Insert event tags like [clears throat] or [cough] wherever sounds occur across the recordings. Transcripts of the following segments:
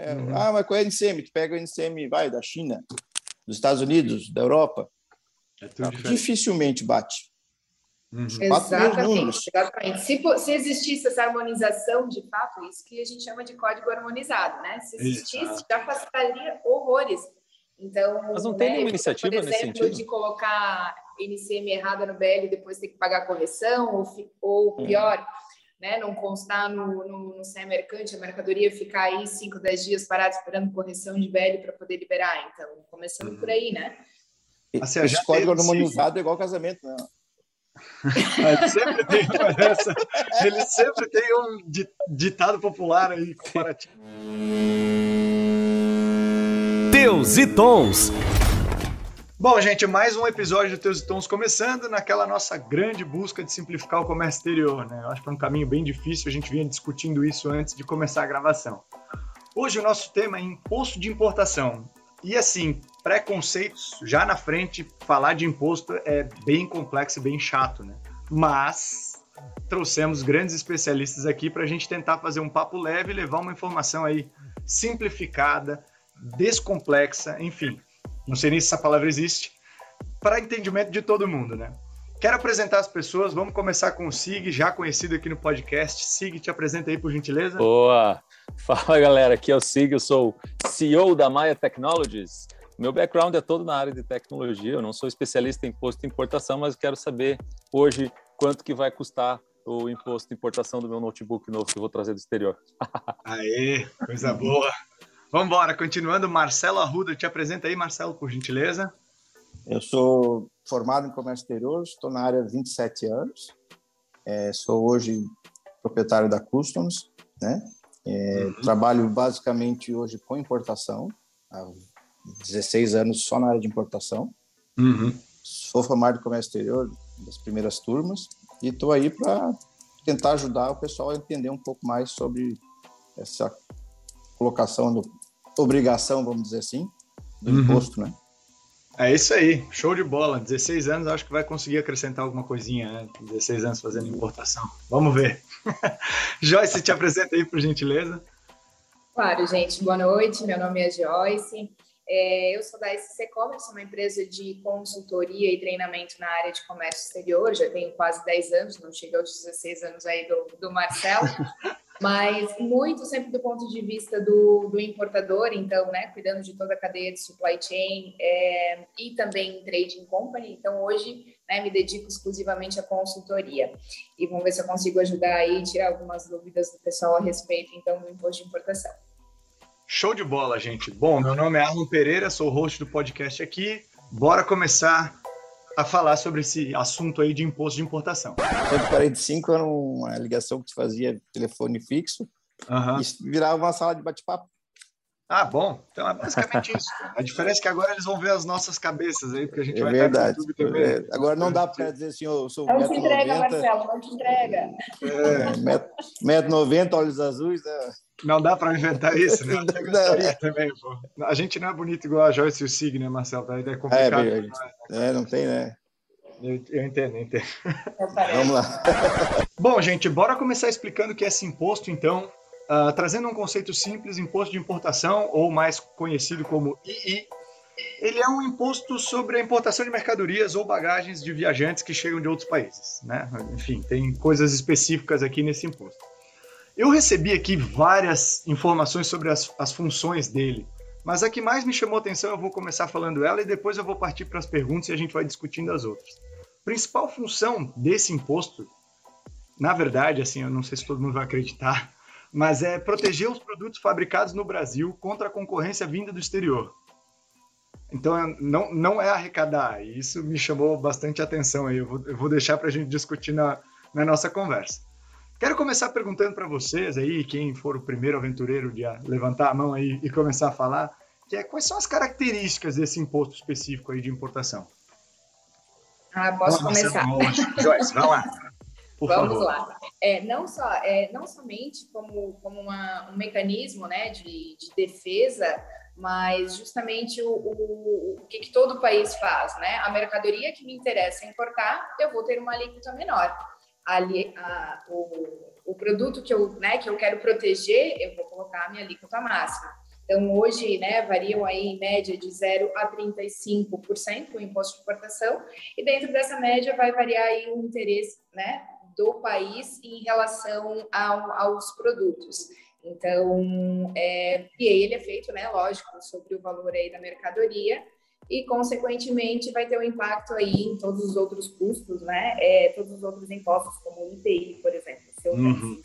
É, uhum. Ah, mas qual é o NCM? Tu pega o NCM, vai, da China, dos Estados Unidos, da Europa. É Dificilmente bate. Uhum. Exatamente, exatamente. Se, se, existisse essa harmonização, de fato, isso que a gente chama de código harmonizado, né? Se existisse, Exato. já facilitaria horrores. Então, Mas não tem né, nenhuma iniciativa por exemplo, nesse sentido? de colocar NCM errada no BL e depois ter que pagar correção, ou, ou pior, né, não constar no, no, no CE mercante, a mercadoria ficar aí 5, 10 dias parada esperando correção de BL para poder liberar. Então, começando por aí, né? Assim, Esse código harmonizado é igual casamento, né? [laughs] ele sempre tem essa, ele sempre tem um ditado popular aí comparativo. Teus e Tons. Bom, gente, mais um episódio do Teus e Tons começando naquela nossa grande busca de simplificar o comércio exterior, né? Eu acho que é um caminho bem difícil, a gente vinha discutindo isso antes de começar a gravação. Hoje o nosso tema é imposto de importação. E assim, preconceitos já na frente, falar de imposto é bem complexo e bem chato, né? Mas trouxemos grandes especialistas aqui para a gente tentar fazer um papo leve e levar uma informação aí simplificada, descomplexa, enfim, não sei nem se essa palavra existe, para entendimento de todo mundo, né? Quero apresentar as pessoas, vamos começar com o Sig, já conhecido aqui no podcast. Sig, te apresenta aí, por gentileza. Boa! [laughs] Fala, galera, aqui é o Sig, eu sou CEO da Maia Technologies. Meu background é todo na área de tecnologia, eu não sou especialista em imposto de importação, mas quero saber hoje quanto que vai custar o imposto de importação do meu notebook novo que eu vou trazer do exterior. [laughs] Aê, coisa boa! Vamos embora, continuando, Marcelo Arruda, te apresenta aí, Marcelo, por gentileza. Eu sou formado em comércio exterior, estou na área há 27 anos. É, sou hoje proprietário da Customs, né? É, uhum. Trabalho basicamente hoje com importação, há 16 anos só na área de importação. Uhum. Sou formado em comércio exterior das primeiras turmas e estou aí para tentar ajudar o pessoal a entender um pouco mais sobre essa colocação do obrigação, vamos dizer assim, do uhum. imposto, né? É isso aí, show de bola. 16 anos, acho que vai conseguir acrescentar alguma coisinha, né? 16 anos fazendo importação. Vamos ver. [laughs] Joyce, te apresenta aí, por gentileza. Claro, gente. Boa noite. Meu nome é Joyce. É, eu sou da SC Commerce, uma empresa de consultoria e treinamento na área de comércio exterior. Já tenho quase 10 anos, não chega aos 16 anos aí do, do Marcelo. [laughs] mas muito sempre do ponto de vista do, do importador, então, né, cuidando de toda a cadeia de supply chain é, e também trading company. Então, hoje, né, me dedico exclusivamente à consultoria e vamos ver se eu consigo ajudar aí tirar algumas dúvidas do pessoal a respeito, então, do imposto de importação. Show de bola, gente. Bom, meu nome é Arlon Pereira, sou host do podcast aqui. Bora começar a falar sobre esse assunto aí de imposto de importação. O 45 era uma ligação que te fazia telefone fixo uhum. e virava uma sala de bate-papo. Ah, bom. Então é basicamente isso. A diferença é que agora eles vão ver as nossas cabeças aí, porque a gente é vai verdade. estar no YouTube também. É. Agora não dá para dizer assim, eu sou Não te entrega, 90, Marcelo, não te entrega. É, metro, 90, olhos azuis. Né? Não dá para inventar isso, né? [laughs] Não, também, pô. A gente não é bonito igual a Joyce e o Sig, né, Marcelo? Daí é complicado. É, é, não tem, né? Eu, eu entendo, eu entendo. Vamos lá. [laughs] Bom, gente, bora começar explicando o que é esse imposto, então. Uh, trazendo um conceito simples, imposto de importação, ou mais conhecido como II, ele é um imposto sobre a importação de mercadorias ou bagagens de viajantes que chegam de outros países. Né? Enfim, tem coisas específicas aqui nesse imposto. Eu recebi aqui várias informações sobre as, as funções dele, mas a que mais me chamou atenção eu vou começar falando ela e depois eu vou partir para as perguntas e a gente vai discutindo as outras. Principal função desse imposto, na verdade, assim, eu não sei se todo mundo vai acreditar, mas é proteger os produtos fabricados no Brasil contra a concorrência vinda do exterior. Então, não, não é arrecadar, e isso me chamou bastante atenção aí. Eu vou, eu vou deixar para a gente discutir na, na nossa conversa. Quero começar perguntando para vocês aí, quem for o primeiro aventureiro de levantar a mão aí e começar a falar, que é quais são as características desse imposto específico aí de importação? Ah, posso Vamos começar. Joyce, vai lá. [laughs] Por Vamos favor. lá. É, não, só, é, não somente como, como uma, um mecanismo né, de, de defesa, mas justamente o, o, o que, que, todo país faz. Né? A mercadoria que me interessa importar, eu vou ter uma alíquota menor. Ali, a, o, o produto que eu, né, que eu quero proteger, eu vou colocar a minha alíquota máxima. Então, hoje, né, variam aí em média de 0 a 35% o imposto de importação, e dentro dessa média vai variar aí o interesse, né, do país em relação ao, aos produtos. Então, é, e aí ele é feito, né, lógico, sobre o valor aí da mercadoria, e, consequentemente, vai ter um impacto aí em todos os outros custos, né? É, todos os outros impostos, como o IPI, por exemplo. Seu uhum.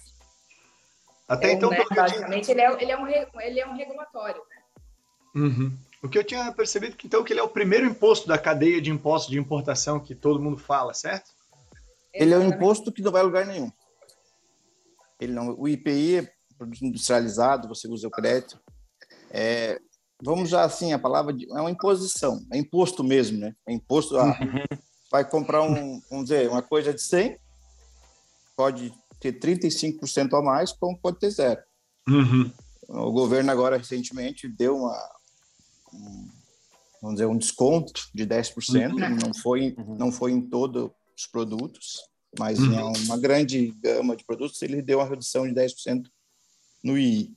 Até então, então né, basicamente, tinha... ele, é, ele, é um, ele é um regulatório, né? Uhum. O que eu tinha percebido que então que ele é o primeiro imposto da cadeia de impostos de importação que todo mundo fala, certo? Ele é um imposto que não vai a lugar nenhum. Ele não, o IPI é produto industrializado, você usa o crédito. É, vamos já assim, a palavra de, é uma imposição, é imposto mesmo, né? É imposto a, uhum. vai comprar um, vamos dizer, uma coisa de 100, pode ter 35% a mais, como pode ter zero. Uhum. O governo agora recentemente deu uma um, vamos dizer um desconto de 10%, uhum. não foi uhum. não foi em todos os produtos, mas em uhum. uma grande gama de produtos ele deu uma redução de 10% no II.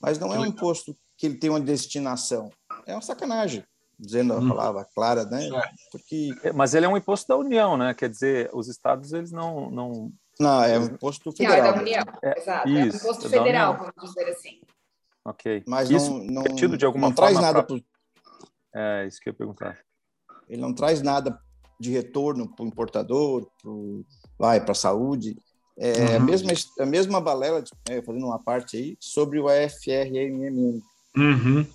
Mas não é um imposto que ele tem uma destinação. É uma sacanagem, dizendo a hum. palavra clara, né? Porque... É, mas ele é um imposto da União, né? Quer dizer, os estados, eles não... Não, não é um imposto federal. Não, é da União, é, exato. Isso, é um imposto é federal, vamos dizer assim. Ok. Mas isso não, não, de alguma não traz nada para... É, isso que eu ia perguntar. Ele não traz nada de retorno para o importador, para a saúde. É uhum. a, mesma, a mesma balela, é, fazendo uma parte aí, sobre o AFRMM, Uhum.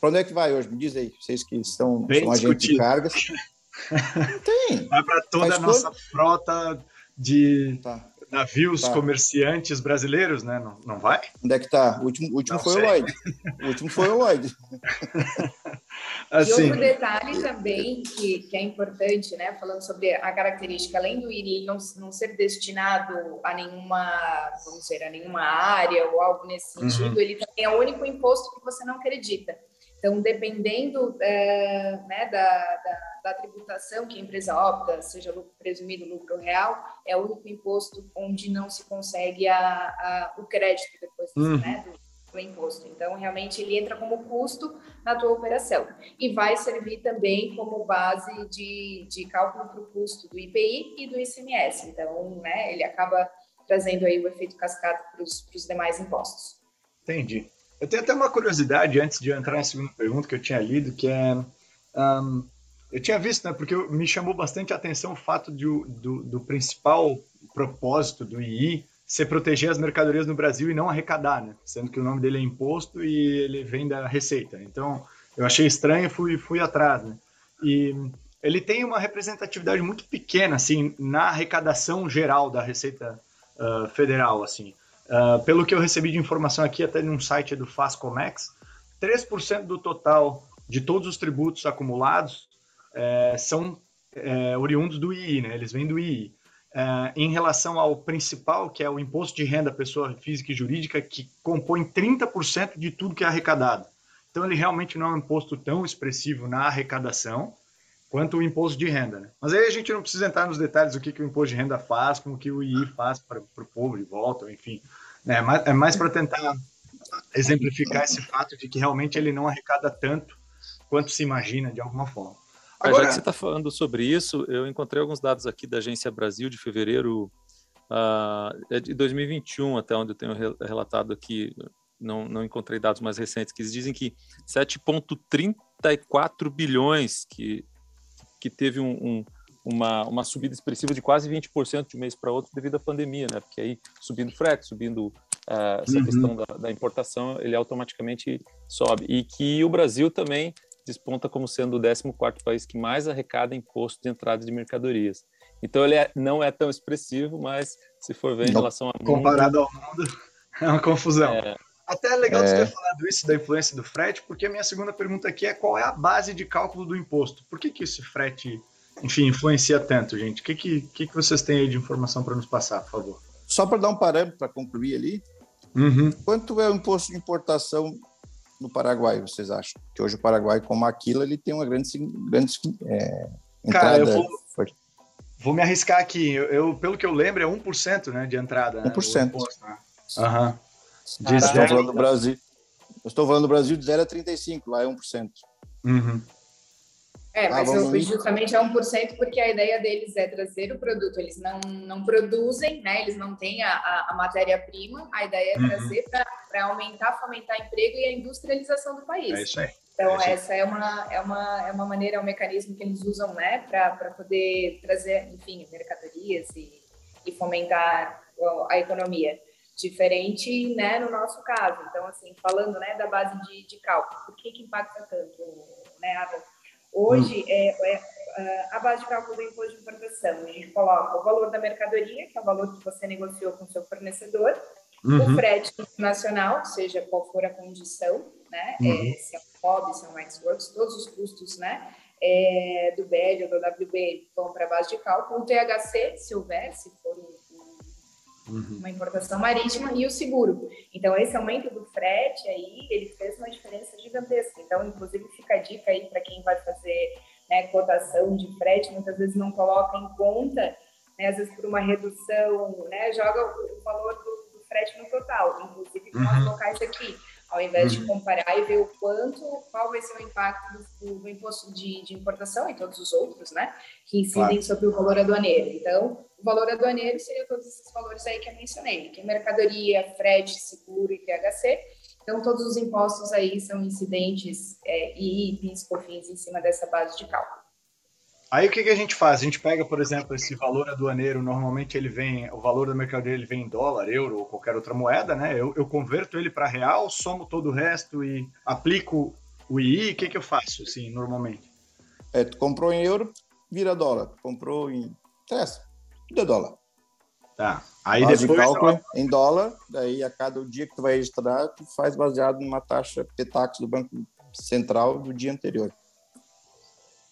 Para onde é que vai hoje? Me diz aí, vocês que estão, são agentes de cargas. [laughs] Tem. Vai para toda a nossa frota de tá. Navios tá. comerciantes brasileiros, né? Não, não vai? Onde é que tá? O último, último foi sei. o Lloyd. O último foi o Lloyd. [laughs] assim. E outro detalhe também que, que é importante, né? Falando sobre a característica, além do IRI não, não ser destinado a nenhuma, vamos dizer, a nenhuma área ou algo nesse uhum. sentido, uhum. ele também é o único imposto que você não acredita. Então, dependendo é, né, da, da, da, tributação que a empresa opta, seja lucro presumido, lucro real, é o único imposto onde não se consegue a, a o crédito depois uhum. né, do, do imposto. Então, realmente, ele entra como custo na tua operação. E vai servir também como base de, de cálculo para o custo do IPI e do ICMS. Então, né, ele acaba trazendo aí o efeito cascata para os demais impostos. Entendi. Eu tenho até uma curiosidade antes de entrar na segunda pergunta que eu tinha lido, que é... Um, eu tinha visto, né, porque me chamou bastante a atenção o fato de, do, do principal propósito do II ser proteger as mercadorias no Brasil e não arrecadar, né? Sendo que o nome dele é imposto e ele vem da receita. Então, eu achei estranho e fui, fui atrás, né? E ele tem uma representatividade muito pequena, assim, na arrecadação geral da Receita uh, Federal, assim. Uh, pelo que eu recebi de informação aqui, até num site do Fascomex, 3% do total de todos os tributos acumulados é, são é, oriundos do II, né? Eles vêm do II. Uh, em relação ao principal, que é o imposto de renda pessoa física e jurídica, que compõe 30% de tudo que é arrecadado. Então, ele realmente não é um imposto tão expressivo na arrecadação quanto o imposto de renda. Né? Mas aí a gente não precisa entrar nos detalhes do que, que o imposto de renda faz, como que o II faz para o povo de volta, enfim. Né? É mais para tentar exemplificar esse fato de que realmente ele não arrecada tanto quanto se imagina de alguma forma. Agora, já que você está falando sobre isso, eu encontrei alguns dados aqui da Agência Brasil de fevereiro uh, de 2021, até onde eu tenho relatado aqui, não, não encontrei dados mais recentes, que dizem que 7,34 bilhões que, que teve um, um, uma, uma subida expressiva de quase 20% de um mês para outro devido à pandemia, né? Porque aí subindo frete, subindo uh, essa uhum. questão da, da importação, ele automaticamente sobe. E que o Brasil também desponta como sendo o 14 país que mais arrecada imposto de entrada de mercadorias. Então ele é, não é tão expressivo, mas se for ver em relação ao comparado mundo, ao mundo, [laughs] é uma confusão. É, Até é legal é... você ter falado isso da influência do frete, porque a minha segunda pergunta aqui é qual é a base de cálculo do imposto? Por que, que esse frete, enfim, influencia tanto, gente? O que, que, que, que vocês têm aí de informação para nos passar, por favor? Só para dar um parâmetro para concluir ali, uhum. quanto é o imposto de importação no Paraguai, vocês acham? Que hoje o Paraguai, como aquilo, ele tem uma grande, grande é, entrada. Cara, eu vou, vou me arriscar aqui. Eu, eu, pelo que eu lembro, é 1% né, de entrada. 1%. Né, Aham. Uhum. De falando do Brasil. Eu estou falando do Brasil de 0 a 35, lá é 1%. Uhum. É, ah, mas ah, justamente é 1% porque a ideia deles é trazer o produto. Eles não, não produzem, né? eles não têm a, a, a matéria-prima. A ideia é uhum. trazer para aumentar, fomentar emprego e a industrialização do país. É isso aí. Então, é essa é uma, é, uma, é uma maneira, é um mecanismo que eles usam né, para poder trazer, enfim, mercadorias e, e fomentar a economia. Diferente né, no nosso caso. Então, assim, falando né, da base de, de cálculo, por que, que impacta tanto, né? Hoje, hum. é, é, a base de cálculo do imposto de importação, a gente coloca o valor da mercadoria, que é o valor que você negociou com o seu fornecedor, uhum. o frete internacional, seja qual for a condição, né? É, uhum. É, se é um FOB, se é um Xworks, todos os custos, né? É, do BL ou do WB vão para a base de cálculo, o THC, se houver, se for um uhum. uma importação marítima e o seguro. Então, esse aumento do frete aí, ele fez uma diferença gigantesca. Então, inclusive, fica a dica aí para quem vai fazer né, cotação de frete, muitas vezes não coloca em conta, né, às vezes por uma redução, né, joga o, valor do, do frete no total. Inclusive, uhum. nós locais aqui ao invés de uhum. comparar e ver o quanto, qual vai ser o impacto do, do imposto de, de, importação e todos os outros, né, que incidem claro. sobre o valor aduaneiro. Então, o valor aduaneiro seria todos esses valores aí que eu mencionei, que é mercadoria, frete, seguro e THC. Então, todos os impostos aí são incidentes é, e PIS, COFINS em cima dessa base de cálculo. Aí o que, que, a gente faz? A gente pega, por exemplo, esse valor aduaneiro, normalmente ele vem, o valor da mercadoria ele vem em dólar, euro ou qualquer outra moeda, né? Eu, eu converto ele para real, somo todo o resto e aplico o II, o que, que eu faço, assim, normalmente? É, tu comprou em euro, vira dólar. Comprou em... Interessa, tudo é dólar. Tá. Aí Base depois... De cálculo em dólar, daí a cada dia que tu vai registrar, tu faz baseado numa taxa PETAX do Banco Central do dia anterior.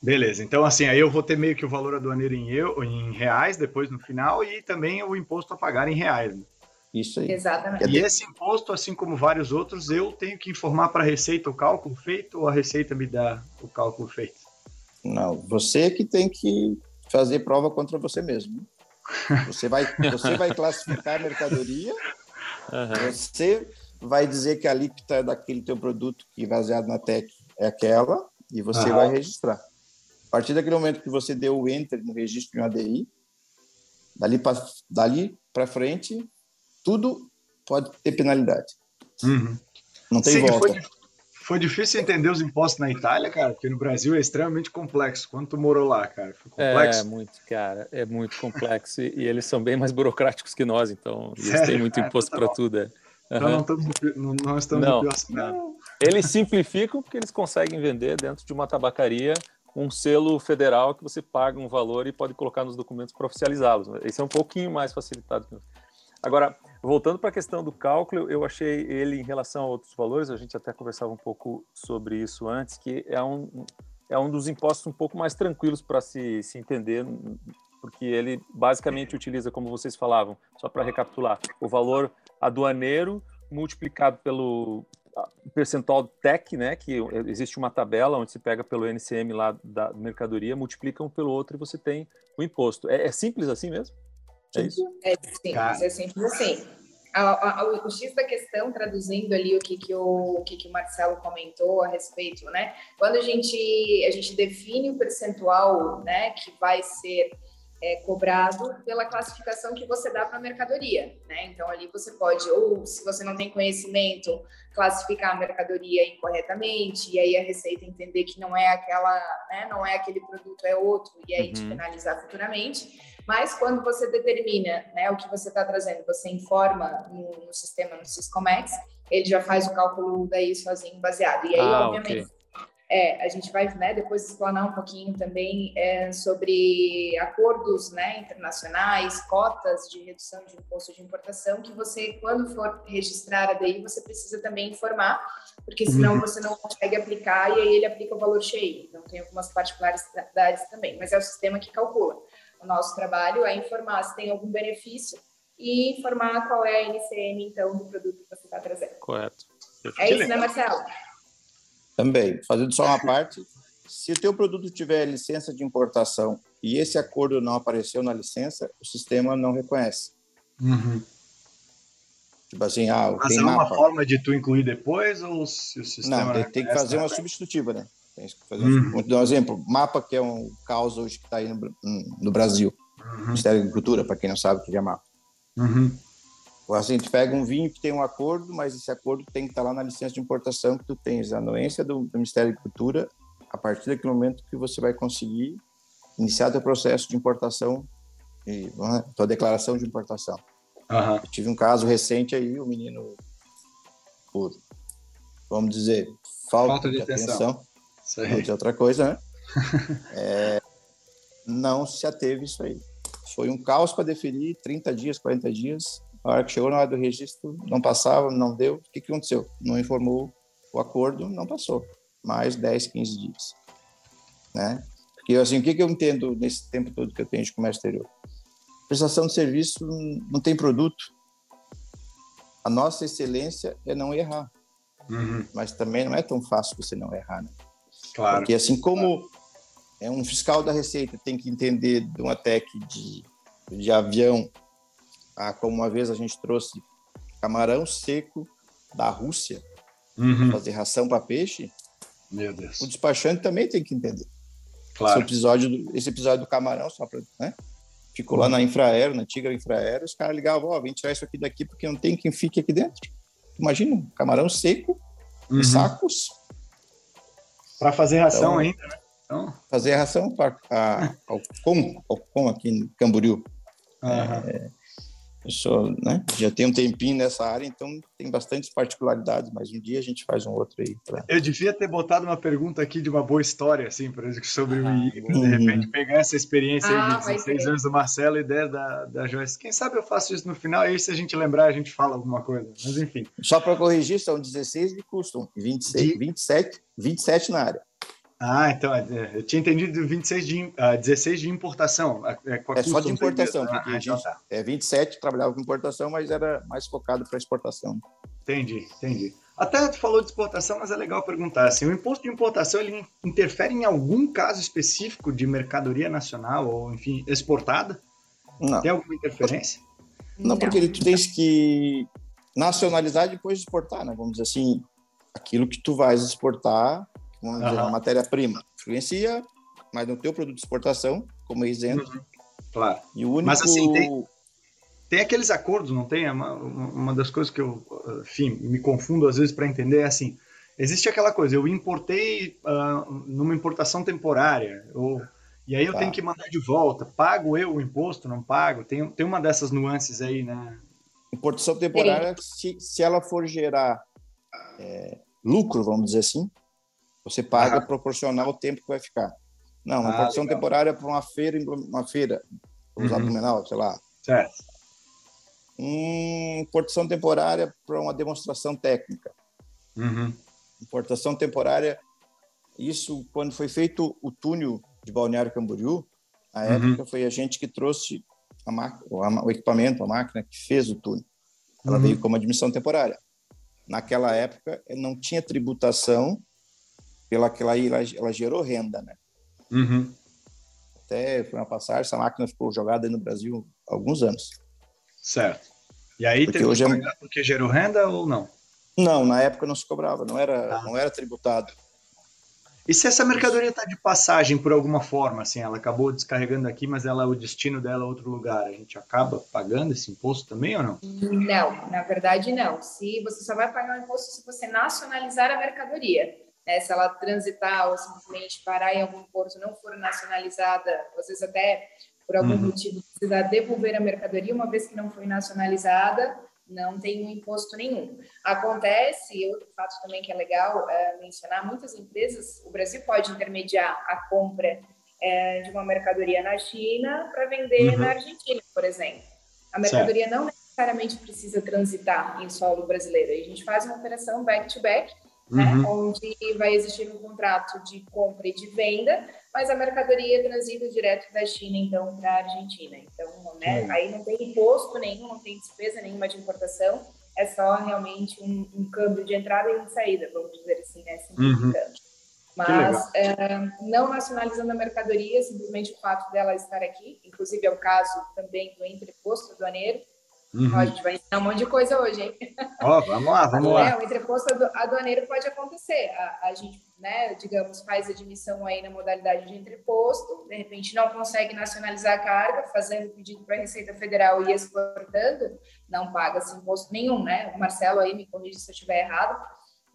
Beleza, então assim, aí eu vou ter meio que o valor aduaneiro em, eu, em reais depois no final e também o imposto a pagar em reais. Né? Isso aí. Exatamente. E esse imposto, assim como vários outros, eu tenho que informar para a Receita o cálculo feito ou a Receita me dá o cálculo feito? Não, você que tem que fazer prova contra você mesmo. Você vai, você vai classificar a mercadoria, uhum. você vai dizer que a alíquota daquele teu produto que é baseado na TEC é aquela e você uhum. vai registrar. A partir daquele momento que você deu o enter no registro de um ADI, dali para dali frente, tudo pode ter penalidade. Uhum. Não tem Sim, volta. Foi, foi, difícil entender os impostos na Itália, cara, porque no Brasil é extremamente complexo. Quando tu morou lá, cara? Foi complexo? É, muito, cara. É muito complexo. e, e, eles são bem mais burocráticos que nós, então eles Sério? têm muito imposto tá para tudo. É. Uhum. Então não estamos, não, não estamos não, não. Eles simplificam porque eles conseguem vender dentro de uma tabacaria um selo federal que você paga um valor e pode colocar nos documentos para oficializá-los. Esse é um pouquinho mais facilitado. Agora, voltando para a questão do cálculo, eu achei ele em relação a outros valores, a gente até conversava um pouco sobre isso antes, que é um, é um dos impostos um pouco mais tranquilos para se, se entender, porque ele basicamente utiliza, como vocês falavam, só para recapitular, o valor aduaneiro multiplicado pelo, percentual TEC, né, que existe uma tabela onde se pega pelo NCM lá da mercadoria, multiplica um pelo outro e você tem o imposto. É, é simples assim mesmo? É isso? É simples, é simples assim. A, a, o, o X da questão, traduzindo ali o que, que, o, o que, que o Marcelo comentou a respeito, né? Quando a gente, a gente define o percentual né, que vai ser é, cobrado pela classificação que você dá para a mercadoria, né? Então ali você pode, ou se você não tem conhecimento, classificar a mercadoria incorretamente e aí a receita entender que não é aquela, né? Não é aquele produto, é outro e aí uhum. te penalizar futuramente. Mas quando você determina, né, o que você está trazendo, você informa no, no, sistema, no Syscomex, ele já faz o cálculo daí sozinho baseado. E aí, ah, obviamente, okay é, a gente vai né, depois explanar um pouquinho também é, sobre acordos né, internacionais, cotas de redução de imposto de importação, que você, quando for registrar a DI, você precisa também informar, porque senão uhum. você não consegue aplicar e aí ele aplica o valor cheio. Então, tem algumas particularidades também, mas é o sistema que calcula. O nosso trabalho é informar se tem algum benefício e informar qual é a NCM, então, do produto que você está trazendo. Correto. É isso, né, Marcelo? Também, fazendo só uma parte, se o teu produto tiver licença de importação e esse acordo não apareceu na licença, o sistema não reconhece. Uhum. Tipo assim, ah, Mas tem uma forma de tu incluir depois ou se o sistema... Não, tem, tem que fazer uma substitutiva, né? Tem que fazer uhum. um, um exemplo, mapa que é um caos hoje que está aí no, no Brasil. Uhum. Ministério da Agricultura, para quem não sabe o que é mapa. Uhum. Assim, a gente pega um vinho que tem um acordo, mas esse acordo tem que estar lá na licença de importação que tu tens a anuência do, do Ministério da Agricultura a partir daquele momento que você vai conseguir iniciar teu processo de importação e tua declaração de importação. Uhum. Tive um caso recente aí, o menino, por, vamos dizer, falta, falta de, de atenção, atenção de outra coisa, né? [laughs] é, não se ateve isso aí. Foi um caos para deferir, 30 dias, 40 dias. A hora que chegou na hora do registro, não passava, não deu. O que, que aconteceu? Não informou o acordo, não passou. Mais 10, 15 dias. Né? Porque, assim, o que, que eu entendo nesse tempo todo que eu tenho de comércio exterior? Prestação de serviço não tem produto. A nossa excelência é não errar. Uhum. Mas também não é tão fácil você não errar, né? Claro. Porque assim como é um fiscal da Receita tem que entender de uma tech de, de avião, ah, como uma vez a gente trouxe camarão seco da Rússia uhum. fazer ração para peixe, Meu Deus. o despachante também tem que entender. Claro. Esse episódio do, esse episódio do camarão, só para, né? Ficou uhum. lá na Infraero, na Tigra Infraero, os caras ligavam, ó, oh, vem tirar isso aqui daqui porque não tem quem fique aqui dentro. Imagina, camarão seco, uhum. sacos. Para fazer ração então, ainda, né? Então... Fazer ração para ao com, ao com aqui em Camboriú. Uhum. É, eu sou, né, já tenho um tempinho nessa área, então tem bastantes particularidades, mas um dia a gente faz um outro aí. Pra... Eu devia ter botado uma pergunta aqui de uma boa história, assim, por exemplo, sobre ah, o I, de repente pegar essa experiência ah, de 16 anos do Marcelo e 10 da, da Joyce. Quem sabe eu faço isso no final, e aí se a gente lembrar, a gente fala alguma coisa, mas enfim. Só para corrigir, são 16 de custom, 26, de... 27, 27 na área. Ah, então, é, eu tinha entendido 26 de, uh, ah, 16 de importação. É, é só de importação, porque ah, a gente, então tá. é 27 trabalhava com importação, mas era mais focado para exportação. Entendi, entendi. Até tu falou de exportação, mas é legal perguntar, assim, o imposto de importação, ele interfere em algum caso específico de mercadoria nacional, ou, enfim, exportada? Não. Tem alguma interferência? Não, Não. porque tu tens que nacionalizar depois de exportar, né? Vamos dizer assim, aquilo que tu vais exportar vamos dizer, a matéria-prima influencia, mas no teu produto de exportação, como isento. Uhum. Claro. E o único... Mas assim, tem, tem aqueles acordos, não tem? É uma, uma das coisas que eu, enfim, me confundo às vezes para entender é assim, existe aquela coisa, eu importei uh, numa importação temporária, ou, e aí eu tá. tenho que mandar de volta, pago eu o imposto, não pago? Tem, tem uma dessas nuances aí, né? Importação temporária, se, se ela for gerar é, lucro, vamos dizer assim, você paga ah. proporcional ao tempo que vai ficar. Não, uma ah, produção legal. temporária para uma feira, uma feira, vamos usar uhum. sei lá. Certo. Uma importação temporária para uma demonstração técnica. Uhum. Importação temporária, isso quando foi feito o túnel de Balneário Camboriú, na uhum. época foi a gente que trouxe a máquina, o equipamento, a máquina que fez o túnel. Ela uhum. veio como admissão temporária. Naquela época não tinha tributação pela que ela, ela gerou renda, né? Uhum. Até foi uma passagem, essa máquina ficou jogada no Brasil há alguns anos. Certo. E aí porque teve hoje que é... porque gerou renda ou não? Não, na época não se cobrava, não era, ah. não era tributado. E se essa mercadoria está de passagem por alguma forma, assim, ela acabou descarregando aqui, mas ela o destino dela é outro lugar, a gente acaba pagando esse imposto também ou não? Não, na verdade não. Se você só vai pagar o imposto se você nacionalizar a mercadoria né, se ela transitar ou simplesmente parar em algum porto não for nacionalizada, às vezes até por algum uhum. motivo precisar devolver a mercadoria, uma vez que não foi nacionalizada, não tem um imposto nenhum. Acontece, outro fato também que é legal é, mencionar, muitas empresas, o Brasil pode intermediar a compra é, de uma mercadoria na China para vender uhum. na Argentina, por exemplo. A mercadoria certo. não necessariamente precisa transitar em solo brasileiro. A gente faz uma operação back-to-back, -back, né, uhum. onde vai existir um contrato de compra e de venda, mas a mercadoria transita direto da China, então, para a Argentina. Então, né, uhum. aí não tem imposto nenhum, não tem despesa nenhuma de importação, é só realmente um, um câmbio de entrada e de saída, vamos dizer assim, né, simplificando. Uhum. Mas é, não nacionalizando a mercadoria, simplesmente o fato dela estar aqui, inclusive é o caso também do entreposto aduaneiro, Uhum. Ó, a gente vai ensinar um monte de coisa hoje, hein? [laughs] Ó, vamos lá, vamos lá. É, o entreposto aduaneiro pode acontecer. A, a, gente, né, digamos, faz admissão aí na modalidade de entreposto, de repente não consegue nacionalizar a carga, fazendo pedido para a Receita Federal e exportando, não paga-se imposto nenhum, né? O Marcelo aí me corrige se eu estiver errado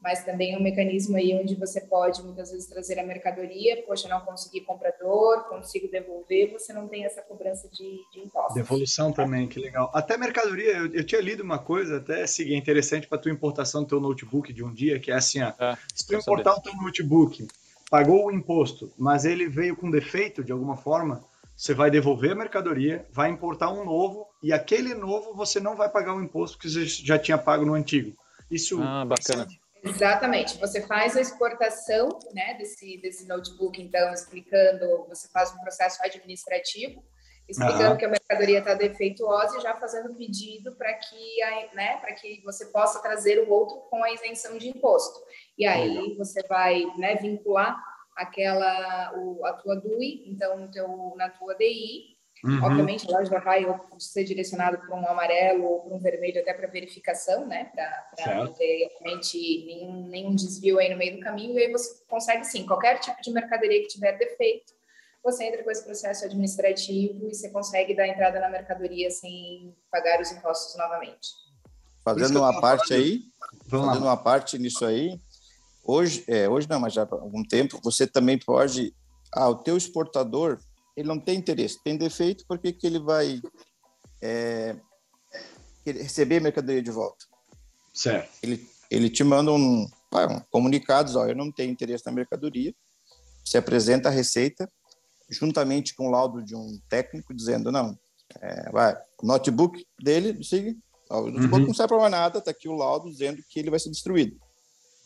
mas também é um mecanismo aí onde você pode muitas vezes trazer a mercadoria, poxa, não consegui comprador, consigo devolver, você não tem essa cobrança de, de impostos. Devolução também, que legal. Até mercadoria, eu, eu tinha lido uma coisa, até seguir interessante para tua importação do teu notebook de um dia, que é assim, ó, é, se tu importar o teu notebook, pagou o imposto, mas ele veio com defeito de alguma forma, você vai devolver a mercadoria, vai importar um novo, e aquele novo você não vai pagar o imposto que você já tinha pago no antigo. Isso ah, bacana. Exatamente. Você faz a exportação né, desse, desse notebook, então, explicando, você faz um processo administrativo, explicando uhum. que a mercadoria está defeituosa e já fazendo pedido para que, né, que você possa trazer o outro com a isenção de imposto. E aí você vai né, vincular aquela, o, a tua DUI, então, teu, na tua DI, Uhum. Obviamente, ela já vai ser direcionado para um amarelo ou para um vermelho até para verificação, né? Para não ter realmente nenhum, nenhum desvio aí no meio do caminho. E aí você consegue, sim, qualquer tipo de mercadoria que tiver defeito, você entra com esse processo administrativo e você consegue dar entrada na mercadoria sem pagar os impostos novamente. Fazendo uma parte aí, Vamos fazendo lá. uma parte nisso aí, hoje, é, hoje não, mas já há algum tempo, você também pode, ah, o teu exportador ele não tem interesse, tem defeito, por que, ele vai é, receber a mercadoria de volta? Certo. Ele, ele te manda um, um comunicado, ó, eu não tenho interesse na mercadoria, você apresenta a receita, juntamente com o laudo de um técnico, dizendo, não, é, vai, o notebook dele, siga, o notebook uhum. não serve para mais nada, está aqui o laudo dizendo que ele vai ser destruído.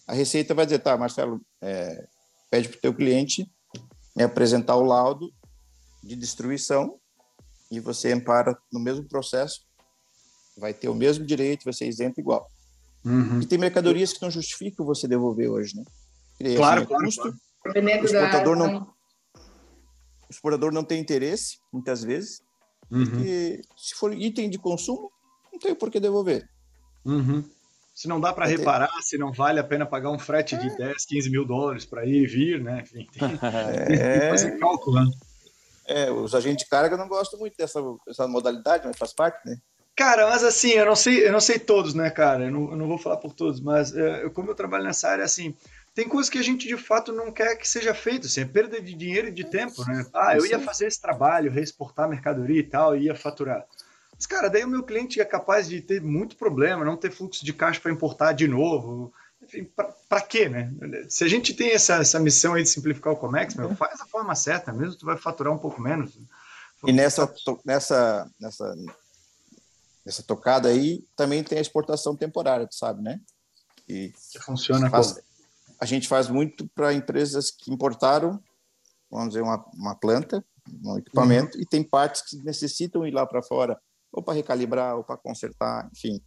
A receita vai dizer, tá, Marcelo, é, pede para o teu cliente me apresentar o laudo de destruição e você ampara no mesmo processo, vai ter o mesmo direito, vai ser isento igual. Uhum. E tem mercadorias que não justificam você devolver hoje, né? Porque, claro, claro, custo, claro. O exportador não, o exportador não tem interesse, muitas vezes, uhum. porque se for item de consumo, não tem por que devolver. Uhum. Se não dá para reparar, ter... se não vale a pena pagar um frete é. de 10, 15 mil dólares para ir e vir, né? Enfim, tem, [laughs] é... tem que fazer cálculo, né? É, os agentes de carga não gostam muito dessa, dessa modalidade, mas faz parte, né? Cara, mas assim, eu não sei, eu não sei todos, né, cara? Eu não, eu não vou falar por todos, mas é, eu, como eu trabalho nessa área, assim, tem coisas que a gente de fato não quer que seja feito, assim, é perda de dinheiro e de tempo, né? Ah, eu ia fazer esse trabalho, reexportar mercadoria e tal, ia faturar. Mas, cara, daí o meu cliente é capaz de ter muito problema, não ter fluxo de caixa para importar de novo, para quê, né? Se a gente tem essa, essa missão aí de simplificar o Comex, meu, faz da forma certa, mesmo tu vai faturar um pouco menos. E nessa, nessa, nessa, nessa tocada aí, também tem a exportação temporária, tu sabe, né? E que funciona faz, como? A gente faz muito para empresas que importaram, vamos dizer, uma, uma planta, um equipamento, uhum. e tem partes que necessitam ir lá para fora, ou para recalibrar, ou para consertar, enfim.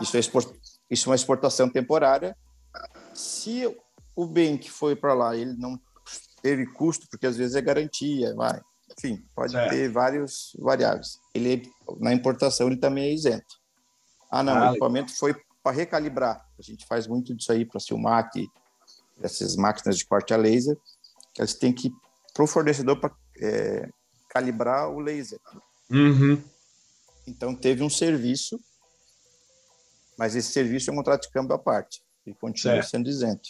Isso é, export, isso é uma exportação temporária se o bem que foi para lá ele não teve custo, porque às vezes é garantia, vai, enfim, pode certo. ter vários variáveis. Ele na importação ele também é isento. Ah, não, ah, o equipamento legal. foi para recalibrar. A gente faz muito disso aí para Silmac, essas máquinas de corte a laser, que eles têm que para o fornecedor para é, calibrar o laser. Uhum. Então teve um serviço, mas esse serviço é um contrato de câmbio à parte e continua certo. sendo isento.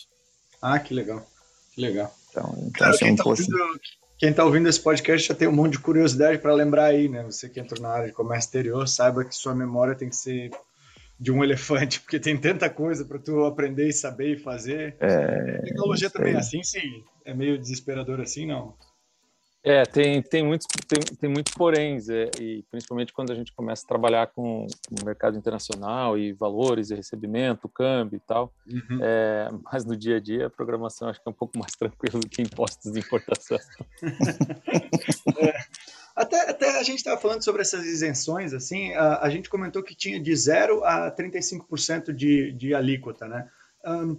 Ah, que legal. Que legal. Então, então Cara, quem está ouvindo, quem tá ouvindo esse podcast já tem um monte de curiosidade para lembrar aí, né? Você que entrou na área de comércio exterior, saiba que sua memória tem que ser de um [laughs] elefante, porque tem tanta coisa para tu aprender e saber e fazer. É, tecnologia também é assim, sim. É meio desesperador assim, não? É, tem, tem muitos tem, tem muitos poréns, é, e principalmente quando a gente começa a trabalhar com, o mercado internacional e valores e recebimento, câmbio e tal. Uhum. É, [laughs] mas no dia a dia a programação acho que é um pouco mais [laughs] tranquilo do que impostos de importação. [laughs] é. Até, até a gente estava falando sobre essas isenções, assim, a, a, gente comentou que tinha de 0 a 35% de, de alíquota, né? Um,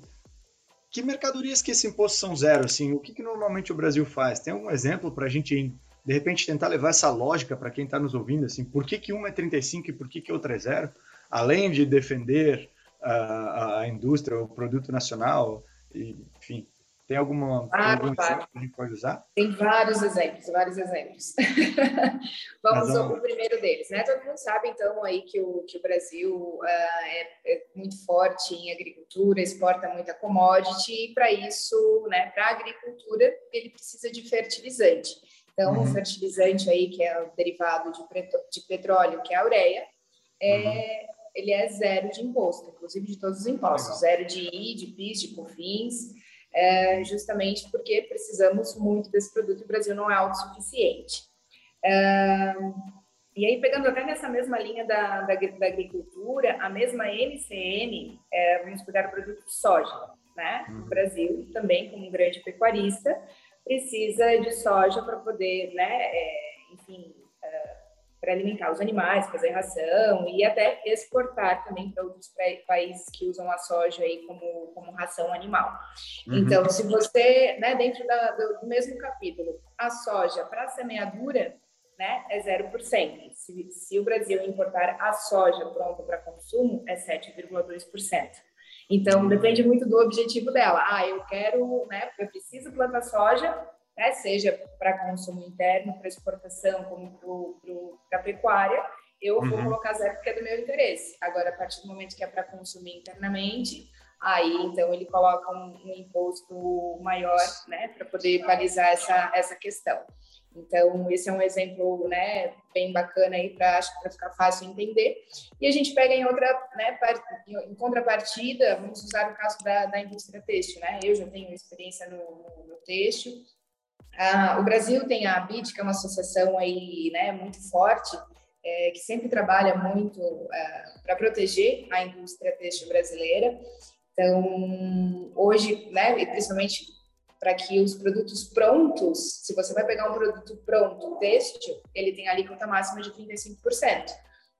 que mercadorias que esse imposto são zero? Assim, o que, que normalmente o Brasil faz? Tem algum exemplo para a gente de repente tentar levar essa lógica para quem está nos ouvindo, assim, por que, que uma é 35 e por que, que outra é zero? Além de defender a, a indústria, o produto nacional, e, enfim, tem alguma ah, algum claro. que a gente pode usar? Tem vários exemplos, vários exemplos. [laughs] Vamos ao primeiro deles, né? Todo mundo sabe, então, aí que o, que o Brasil uh, é, é, muito forte em agricultura, exporta muita commodity, e para isso, né, para a agricultura, ele precisa de fertilizante. Então, uhum. o fertilizante aí, que é o derivado de, de petróleo, que é a ureia, é, uhum. ele é zero de imposto, inclusive de todos os impostos, zero de I, de PIS, de COFINS, é, justamente porque precisamos muito desse produto e o Brasil não é autossuficiente. É, e aí, pegando até nessa mesma linha da, da, da agricultura, a mesma MCM, é, vamos pegar o produto soja, né? O uhum. Brasil, também como um grande pecuarista, precisa de soja para poder, né, é, enfim, para alimentar os animais, fazer ração e até exportar também para outros países que usam a soja aí como, como ração animal. Uhum. Então, se você, né, dentro da, do, mesmo capítulo, a soja para semeadura, né, é 0%. Se, se o Brasil importar a soja pronta para consumo, é 7,2%. Então, depende muito do objetivo dela. Ah, eu quero, né, eu preciso plantar soja, né, seja para consumo interno, para exportação, como para pecuária, eu vou uhum. colocar zero porque é do meu interesse. Agora, a partir do momento que é para consumir internamente, aí então ele coloca um, um imposto maior, né, para poder balizar essa, essa questão. Então, esse é um exemplo, né, bem bacana aí para ficar fácil entender. E a gente pega em outra, né, em contrapartida, vamos usar o caso da, da indústria têxtil, né? Eu já tenho experiência no, no, no têxtil, ah, o Brasil tem a ABIT, que é uma associação aí, né, muito forte, é, que sempre trabalha muito é, para proteger a indústria têxtil brasileira. Então, hoje, né, principalmente para que os produtos prontos, se você vai pegar um produto pronto, têxtil, ele tem a alíquota máxima de 35%.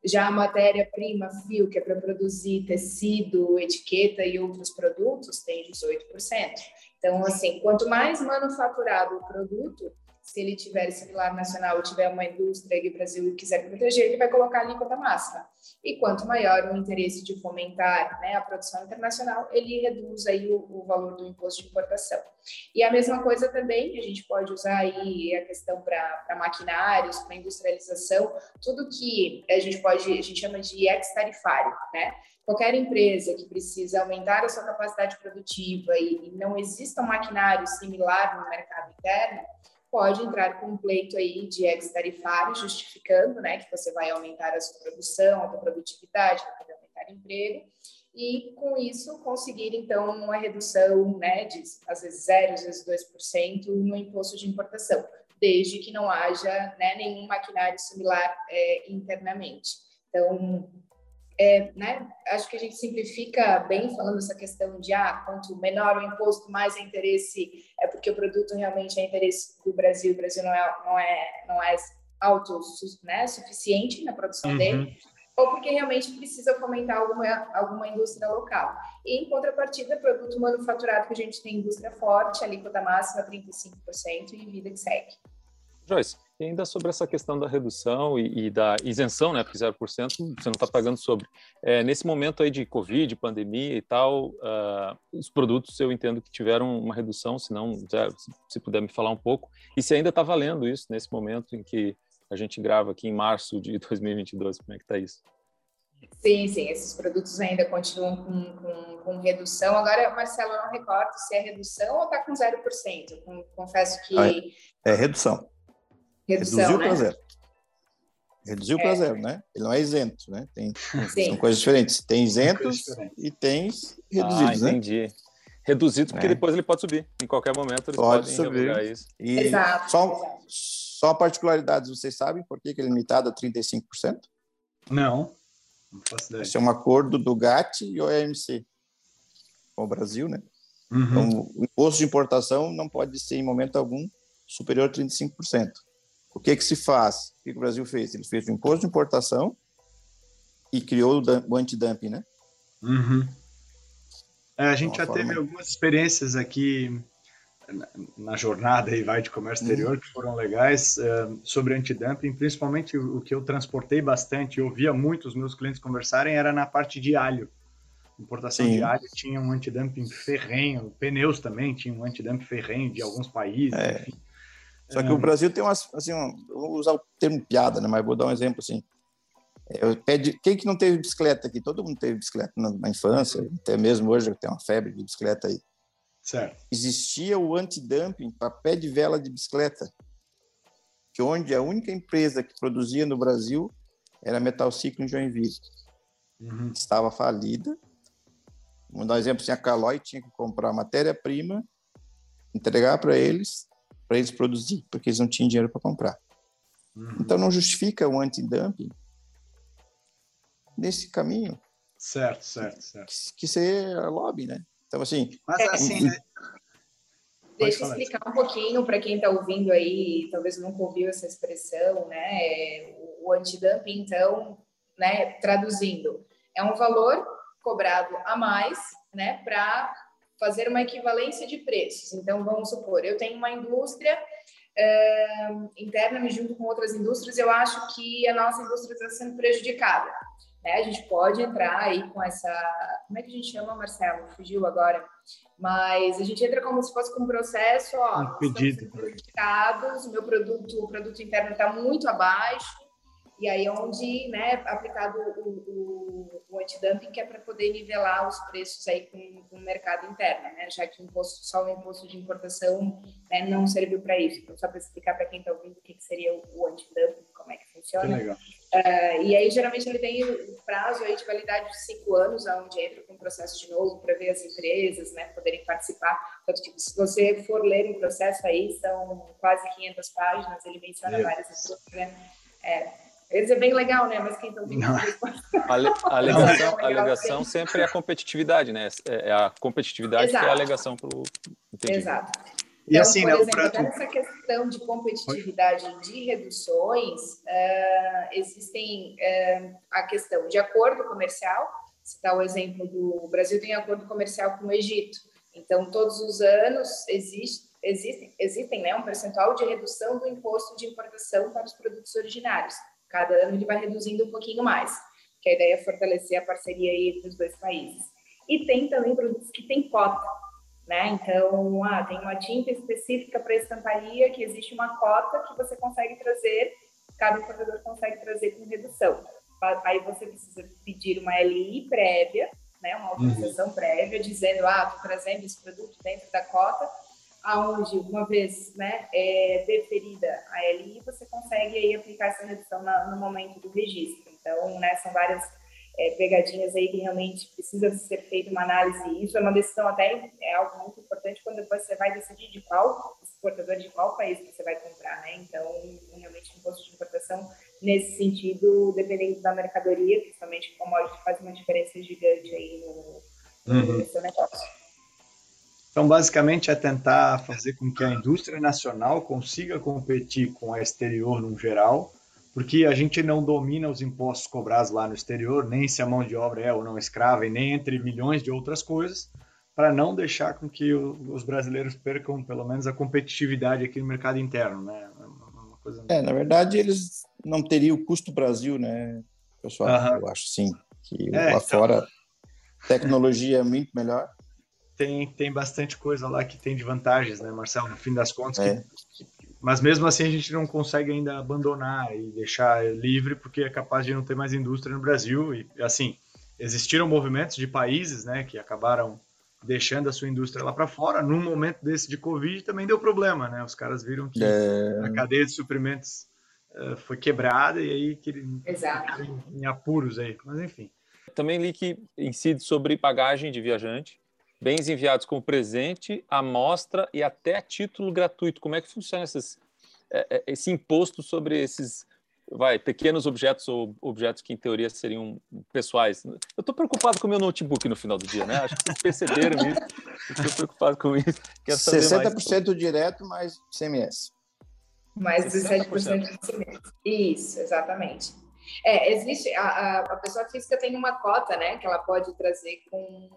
Já a matéria-prima fio, que é para produzir tecido, etiqueta e outros produtos, tem 18%. Então, assim, quanto mais manufaturado o produto, se ele tiver similar nacional, tiver uma indústria que o Brasil quiser proteger, ele vai colocar a alíquota máxima. E quanto maior o interesse de fomentar né, a produção internacional, ele reduz aí o, o, valor do imposto de importação. E a mesma coisa também, a gente pode usar aí a questão para maquinários, para industrialização, tudo que a gente pode, a gente chama de ex-tarifário, né? qualquer empresa que precisa aumentar a sua capacidade produtiva e, não exista um maquinário similar no mercado interno, pode entrar com um pleito aí de ex-tarifário, justificando né, que você vai aumentar a sua produção, a sua produtividade, vai poder aumentar emprego, e com isso conseguir, então, uma redução né, de, às vezes, 0, às vezes 2% no imposto de importação, desde que não haja né, nenhum maquinário similar é, internamente. Então, é, né, acho que a gente simplifica bem falando essa questão de ah, quanto menor o imposto, mais é interesse, é porque o produto realmente é interesse do Brasil, o Brasil não é, não é, não é autossuficiente né, suficiente na produção uhum. dele, ou porque realmente precisa fomentar alguma, alguma indústria local. E, em contrapartida, produto manufaturado que a gente tem indústria forte, alíquota máxima 35% e vida que segue. Joyce, e ainda sobre essa questão da redução e, e da isenção, né, porque 0% você não está pagando sobre. É, nesse momento aí de Covid, pandemia e tal, uh, os produtos eu entendo que tiveram uma redução, se não, se puder me falar um pouco, e se ainda está valendo isso nesse momento em que a gente grava aqui em março de [laughs] 2022, como é que está isso? Sim, sim, esses produtos ainda continuam com, com, com, redução. Agora, Marcelo, eu não recordo se é redução ou está com 0%. Confesso que. É, é redução. Redução, Reduziu né? para zero. Reduziu é. para zero, né? Ele não é isento, né? Tem, são coisas diferentes. Tem isentos e tem reduzidos, ah, entendi. Né? Reduzido porque é. depois ele pode subir. Em qualquer momento ele pode subir. isso. E exato, só, exato. só particularidades, vocês sabem por que, que ele é limitado a 35%? Não. não Esse é um acordo do GATT e OMC com o Brasil, né? Uhum. Então, o imposto de importação não pode ser, em momento algum, superior a 35%. O que que se faz? O que, que o Brasil fez? Ele fez o imposto de importação e criou o antidumping, né? Uhum. É, a gente já forma... teve algumas experiências aqui na jornada e vai de comércio uhum. exterior que foram legais uh, sobre antidumping, principalmente o, o que eu transportei bastante e ouvia muito os meus clientes conversarem era na parte de alho. Importação Sim. de alho tinha um antidumping ferrenho, pneus também tinha um antidumping ferrenho de alguns países, é. enfim. Só que é. o Brasil tem umas, assim, um, vou usar o termo piada, né? Mas vou dar um exemplo assim. É, pede, quem que não teve bicicleta aqui? Todo mundo teve bicicleta na, na infância, até mesmo hoje tem uma febre de bicicleta aí. Certo. Existia o antidumping para pé de vela de bicicleta, que onde a única empresa que produzia no Brasil era a Metal Ciclo em Joinville. Uhum. Estava falida. Vamos dar um exemplo assim, a Caloi tinha que comprar matéria-prima, entregar para eles, para eles produzir, porque eles não tinham dinheiro para comprar. Uhum. Então não justifica o antidumping nesse caminho. Certo, certo, certo. Que, que ser lobby, né? Então, assim. Mas é, assim, né? Deixa eu explicar um pouquinho para quem está ouvindo aí, talvez nunca ouviu essa expressão, né? O antidumping, então, né, traduzindo, é um valor cobrado a mais, né, para fazer uma equivalência de preços. Então, vamos supor, eu tenho uma indústria uh, interna, junto com outras indústrias, eu acho que a nossa indústria está sendo prejudicada. Né? A gente pode entrar aí com essa. Como é que a gente chama, Marcelo? Fugiu agora. Mas a gente entra como se fosse com um processo, ó, um pedido. prejudicados, o meu produto, o produto interno está muito abaixo, e aí onde, né, aplicado o, o, o antidumping, que é para poder nivelar os preços aí com, com, o mercado interno, né, já que o imposto, só o imposto de importação né, não serviu para isso. Então, só para explicar para quem está ouvindo o que, que seria o, o antidumping, como é que funciona. Que legal. Uh, e aí, geralmente, ele tem o prazo aí de validade de cinco anos, onde entra com um processo de novo para ver as empresas né, poderem participar. Tanto que, se você for ler o processo aí, são quase 500 páginas, ele menciona várias empresas, né? É, eles é bem legal, né? Mas quem está ouvindo... A, a alegação, a alegação sempre é a competitividade, né? É, é a competitividade Exato. que é a alegação para o... Exato. E então, assim, por né, exemplo, até nessa questão de competitividade de reduções, uh, existem uh, a questão de acordo comercial, citar o exemplo do o Brasil tem acordo comercial com o Egito, então todos os anos existe, existem, existem né, um percentual de redução do imposto de importação para os produtos originários. Cada ano ele vai reduzindo um pouquinho mais, que a ideia é fortalecer a parceria entre os dois países. E tem também produtos que têm cota, né? Então, ah, tem uma tinta específica para estamparia que existe uma cota que você consegue trazer, cada importador consegue trazer com redução. Aí você precisa pedir uma LI prévia, né, uma autorização uhum. prévia, dizendo, ah, estou trazendo esse produto dentro da cota, aonde uma vez né, é deferida a LI, você consegue aí aplicar essa redução na, no momento do registro. Então, né, são várias é, pegadinhas aí que realmente precisa ser feita uma análise. Isso é uma decisão até é algo muito importante quando depois você vai decidir de qual exportador de qual país você vai comprar, né? Então, realmente, imposto de importação nesse sentido, dependendo da mercadoria, principalmente commodity, faz uma diferença gigante aí no, no uhum. seu negócio. Então, basicamente, é tentar fazer com que a indústria nacional consiga competir com a exterior no geral, porque a gente não domina os impostos cobrados lá no exterior, nem se a mão de obra é ou não escrava, e nem entre milhões de outras coisas, para não deixar com que os brasileiros percam, pelo menos, a competitividade aqui no mercado interno, né? É coisa... É, na verdade, eles não teriam o custo Brasil, né, pessoal? Eu acho sim, que é, lá então... fora tecnologia é muito melhor tem, tem bastante coisa lá que tem de vantagens, né, Marcelo? No fim das contas. É. Que, mas mesmo assim a gente não consegue ainda abandonar e deixar livre porque é capaz de não ter mais indústria no Brasil. E assim, existiram movimentos de países né, que acabaram deixando a sua indústria lá para fora. Num momento desse de Covid também deu problema, né? Os caras viram que é... a cadeia de suprimentos uh, foi quebrada e aí que Exato. em apuros aí. Mas enfim. Também li que incide sobre bagagem de viajante bens enviados como presente, amostra e até título gratuito. Como é que funciona esses, é, é, esse imposto sobre esses vai, pequenos objetos ou objetos que em teoria seriam pessoais? Eu estou preocupado com o meu notebook no final do dia, né? Acho que vocês perceberam isso. Estou preocupado com isso. Quero 60% direto mais CMS. Mais 17% de CMS. Isso, exatamente. É, existe, a, a, a, pessoa física tem uma cota, né, que ela pode trazer com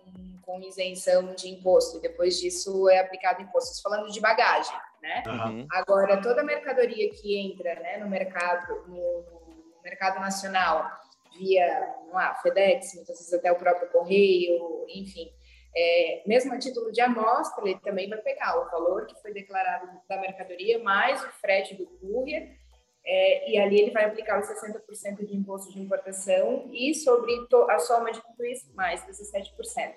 com isenção de imposto, e depois disso é aplicado imposto. Falando de bagagem, né? Uhum. Agora, toda mercadoria que entra né, no mercado, no, no mercado nacional, via lá, FedEx, muitas vezes até o próprio correio, enfim, é, mesmo a título de amostra, ele também vai pegar o valor que foi declarado da mercadoria mais o frete do courier, é, e ali ele vai aplicar os 60% de imposto de importação e sobre a soma de tudo isso, mais 17%.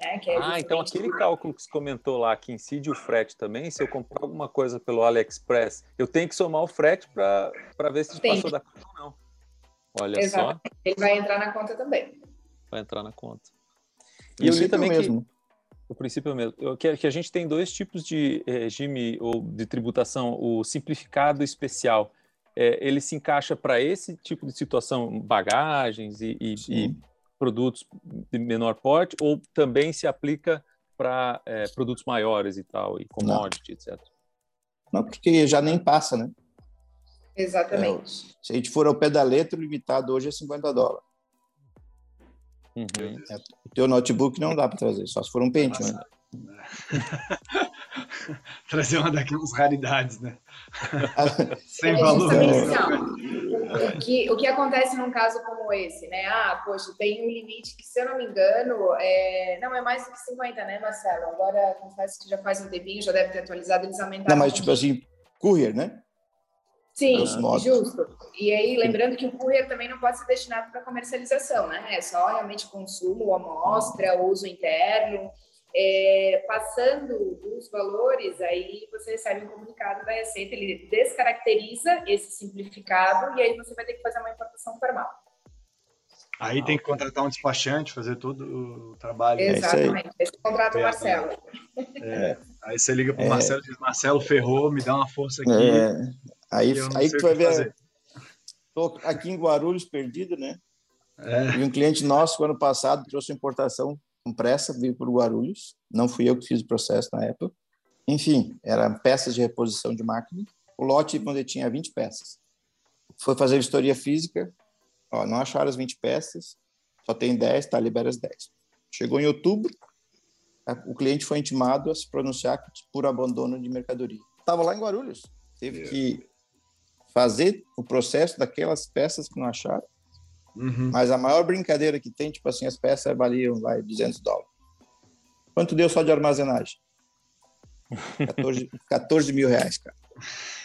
Né, é ah, então aquele cálculo que você comentou lá, que incide o frete também, se eu comprar alguma coisa pelo AliExpress, eu tenho que somar o frete para ver se passou da conta ou não. Olha Exatamente. só. Ele vai entrar na conta também. Vai entrar na conta. E eu li também mesmo. que o princípio é o mesmo. Que, que a gente tem dois tipos de regime ou de tributação, o simplificado e especial. É, ele se encaixa para esse tipo de situação, bagagens e, e, e, produtos de menor porte, ou também se aplica para é, produtos maiores e tal, e commodity, Não. etc. Não, porque já nem passa, né? Exatamente. É, se a gente for ao pé da letra, o limitado hoje é 50 dólares. Uhum. É, o teu notebook não dá para trazer, só se for um Pentium. Né? [laughs] [laughs] Trazer uma daquelas raridades, né? [laughs] Sem valor. É, o, que, o que acontece num caso como esse, né? Ah, poxa, tem um limite que, se eu não me engano, é... não é mais do que 50, né, Marcelo? Agora, confesso que já faz um tempinho, já deve ter atualizado, eles aumentaram. Não, mas tipo assim, courier, né? Sim, justo. E aí, lembrando que o courier também não pode ser destinado para comercialização, né? É só realmente consumo, amostra, uso interno. É, passando os valores, aí você recebe um comunicado da Receita, ele descaracteriza esse simplificado e aí você vai ter que fazer uma importação formal. Aí tem que contratar um despachante, fazer todo o trabalho. Exatamente. É Esse contrato o Marcelo. É. Aí você liga para o é. Marcelo e diz, Marcelo, ferrou, me dá uma força aqui. É. Aí, aí tu vai ver. Estou aqui em Guarulhos perdido, né? É. E um cliente nosso, ano passado, trouxe importação com pressa, veio por Guarulhos. Não fui eu que fiz o processo na época. Enfim, eram peças de reposição de máquina. O lote, onde tinha 20 peças. Foi fazer vistoria física. Ó, não acharam as 20 peças. Só tem 10, tá? Libera as 10. Chegou em outubro, o cliente foi intimado a se pronunciar por abandono de mercadoria. Estava lá em Guarulhos. Teve que fazer o processo daquelas peças que não acharam. Uhum. Mas a maior brincadeira que tem, tipo assim, as peças valiam vai, 200 dólares. Quanto deu só de armazenagem? [laughs] 14, 14 mil reais, cara.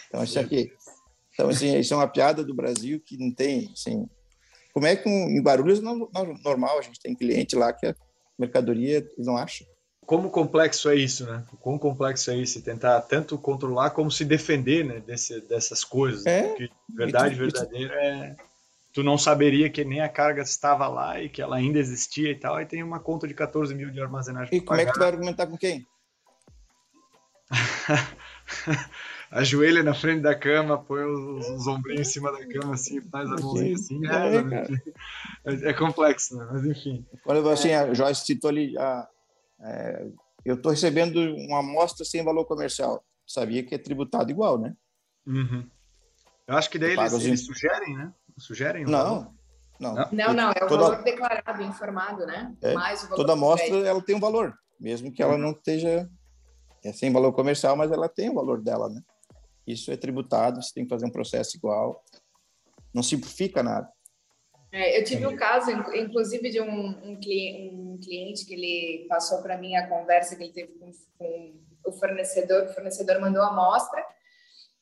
Então, isso aqui. Então, assim, isso é uma piada do Brasil que não tem, assim... Como é que um, em Barulhos, não, não, normal, a gente tem cliente lá que a mercadoria não acha como complexo é isso, né? O quão complexo é isso, tentar tanto controlar como se defender, né, desse, dessas coisas. É? Porque verdade tu, verdadeira é tu não saberia que nem a carga estava lá e que ela ainda existia e tal, aí tem uma conta de 14 mil de armazenagem. E como pagar. é que tu vai argumentar com quem? [laughs] ajoelha na frente da cama, põe os, os ombrinhos em cima da cama, assim, faz a mãozinha assim, é, né? é, é, complexo, né? Mas enfim. Quando assim, a Joyce citou ali a é, eu estou recebendo uma amostra sem valor comercial. Sabia que é tributado igual, né? Uhum. Eu acho que daí eles, eles, sugerem, né? Sugerem não, não, não. Não, não, é o toda, valor declarado, informado, né? É, Mais o valor toda amostra ela tem um valor, mesmo que ela uhum. não esteja é sem valor comercial, mas ela tem o valor dela, né? Isso é tributado, você tem que fazer um processo igual. Não simplifica nada. É, eu tive um caso, inclusive, de um, um, cliente, um cliente, que ele passou para mim a conversa que ele teve com, com, o fornecedor. O fornecedor mandou a amostra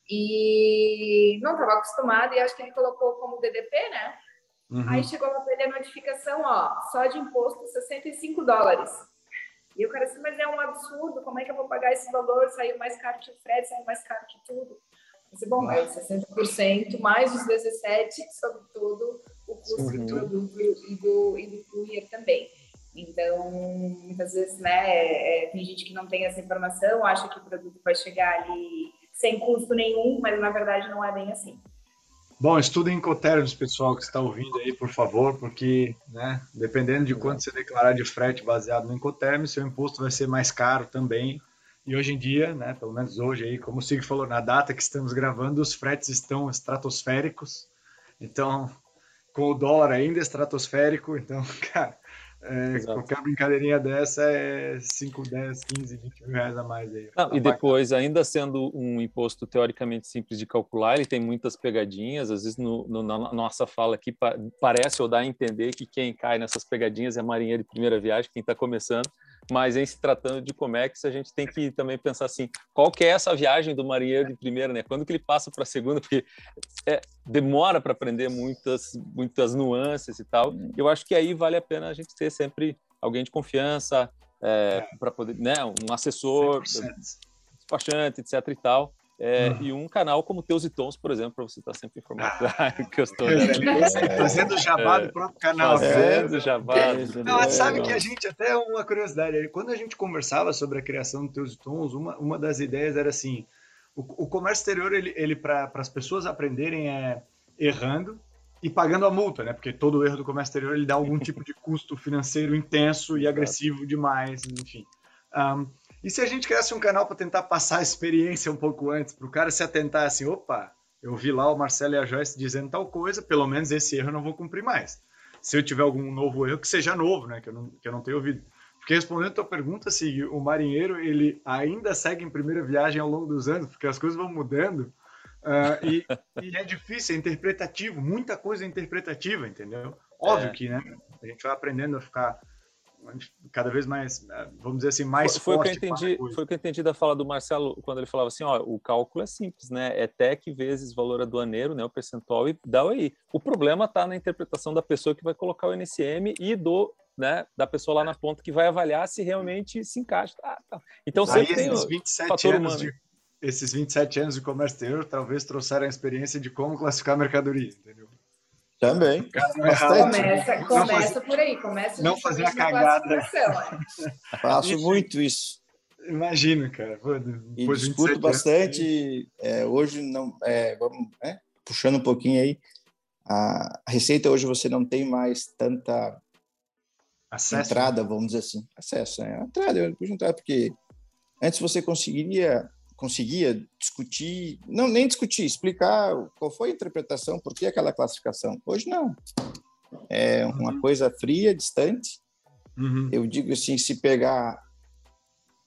e não estava acostumado e acho que ele colocou como DDP, né? Uhum. Aí chegou para ele a notificação, ó, só de imposto 65 dólares. E o cara disse, mas é um absurdo, como é que eu vou pagar esse valor? Saiu mais caro que o frete, saiu mais caro que tudo. Disse, bom, é 60% mais os 17% sobre tudo o custo uhum. do produto e do, e do courier também. Então, muitas vezes, né, é, é, tem gente que não tem essa informação, acha que o produto vai chegar ali sem custo nenhum, mas na verdade não é bem assim. Bom, estudem Incoterms, pessoal que está ouvindo aí, por favor, porque, né, dependendo de quanto você declarar de frete baseado no Incoterms, seu imposto vai ser mais caro também. E hoje em dia, né, pelo menos hoje aí, como o Sig falou, na data que estamos gravando, os fretes estão estratosféricos. Então, com o dólar ainda estratosférico, então, [laughs] cara, É, qualquer brincadeirinha dessa é 5, 10, 15, 20 mil reais a mais. Aí. Não, e depois, ainda sendo um imposto teoricamente simples de calcular, ele tem muitas pegadinhas. Às vezes, no, no, na nossa fala aqui, pa, parece ou dá a entender que quem cai nessas pegadinhas é marinheiro de primeira viagem, quem está começando mas em se tratando de Comex, a gente tem que também pensar assim, qual que é essa viagem do marinheiro de primeira, né? Quando que ele passa para a segunda? Porque é, demora para aprender muitas, muitas nuances e tal. Eu acho que aí vale a pena a gente ter sempre alguém de confiança, é, para poder, né? Um assessor, 100%. despachante, etc e tal. É, uhum. E um canal como Teus e Tons, por exemplo, para você estar sempre informado ah, [laughs] que eu estou fazendo jabá do próprio canal. Fazendo jabá. Não, sabe que a gente, até uma curiosidade, quando a gente conversava sobre a criação do Teus e Tons, uma, uma das ideias era assim: o, o comércio exterior, ele, ele para as pessoas aprenderem é errando e pagando a multa, né? Porque todo erro do comércio exterior ele dá algum tipo de custo financeiro intenso e [laughs] agressivo demais, enfim. Um, e se a gente criasse um canal para tentar passar a experiência um pouco antes, para o cara se atentar assim, opa, eu vi lá o Marcelo e a Joyce dizendo tal coisa, pelo menos esse erro eu não vou cumprir mais. Se eu tiver algum novo erro, que seja novo, né? Que eu não, que eu não tenha ouvido. Porque respondendo a tua pergunta, se o marinheiro ele ainda segue em primeira viagem ao longo dos anos, porque as coisas vão mudando, uh, e, [laughs] e, é difícil, é interpretativo, muita coisa é interpretativa, entendeu? Óbvio é. que, né? A gente vai aprendendo a ficar cada vez mais, eh, vamos dizer assim, mais foi, forte. Foi o que eu entendi, foi o que eu entendi da fala do Marcelo quando ele falava assim, ó, o cálculo é simples, né? É TEC vezes valor aduaneiro, né, o percentual e dá aí. O problema está na interpretação da pessoa que vai colocar o NCM e do né, da pessoa lá na ponta que vai avaliar se realmente se encaixa. Ah, tá. Então sempre tem o 27 anos de, esses 27 anos de comércio exterior talvez trouxeram a experiência de como classificar mercadoria, entendeu? Também. Começa, começa por aí, começa não fazer a cagada. [laughs] Faço muito isso. Imagino, cara. Pô, e discuto bastante. É, hoje não, é, vamos, né, puxando um pouquinho aí. A, receita hoje você não tem mais tanta Acesso. entrada, vamos dizer assim, acesso, né? Entrada, eu entrada porque antes você conseguiria conseguia discutir, não nem discutir, explicar qual foi a interpretação, por que aquela classificação. Hoje não. É uma uhum. coisa fria, distante. Uhum. Eu digo assim, se pegar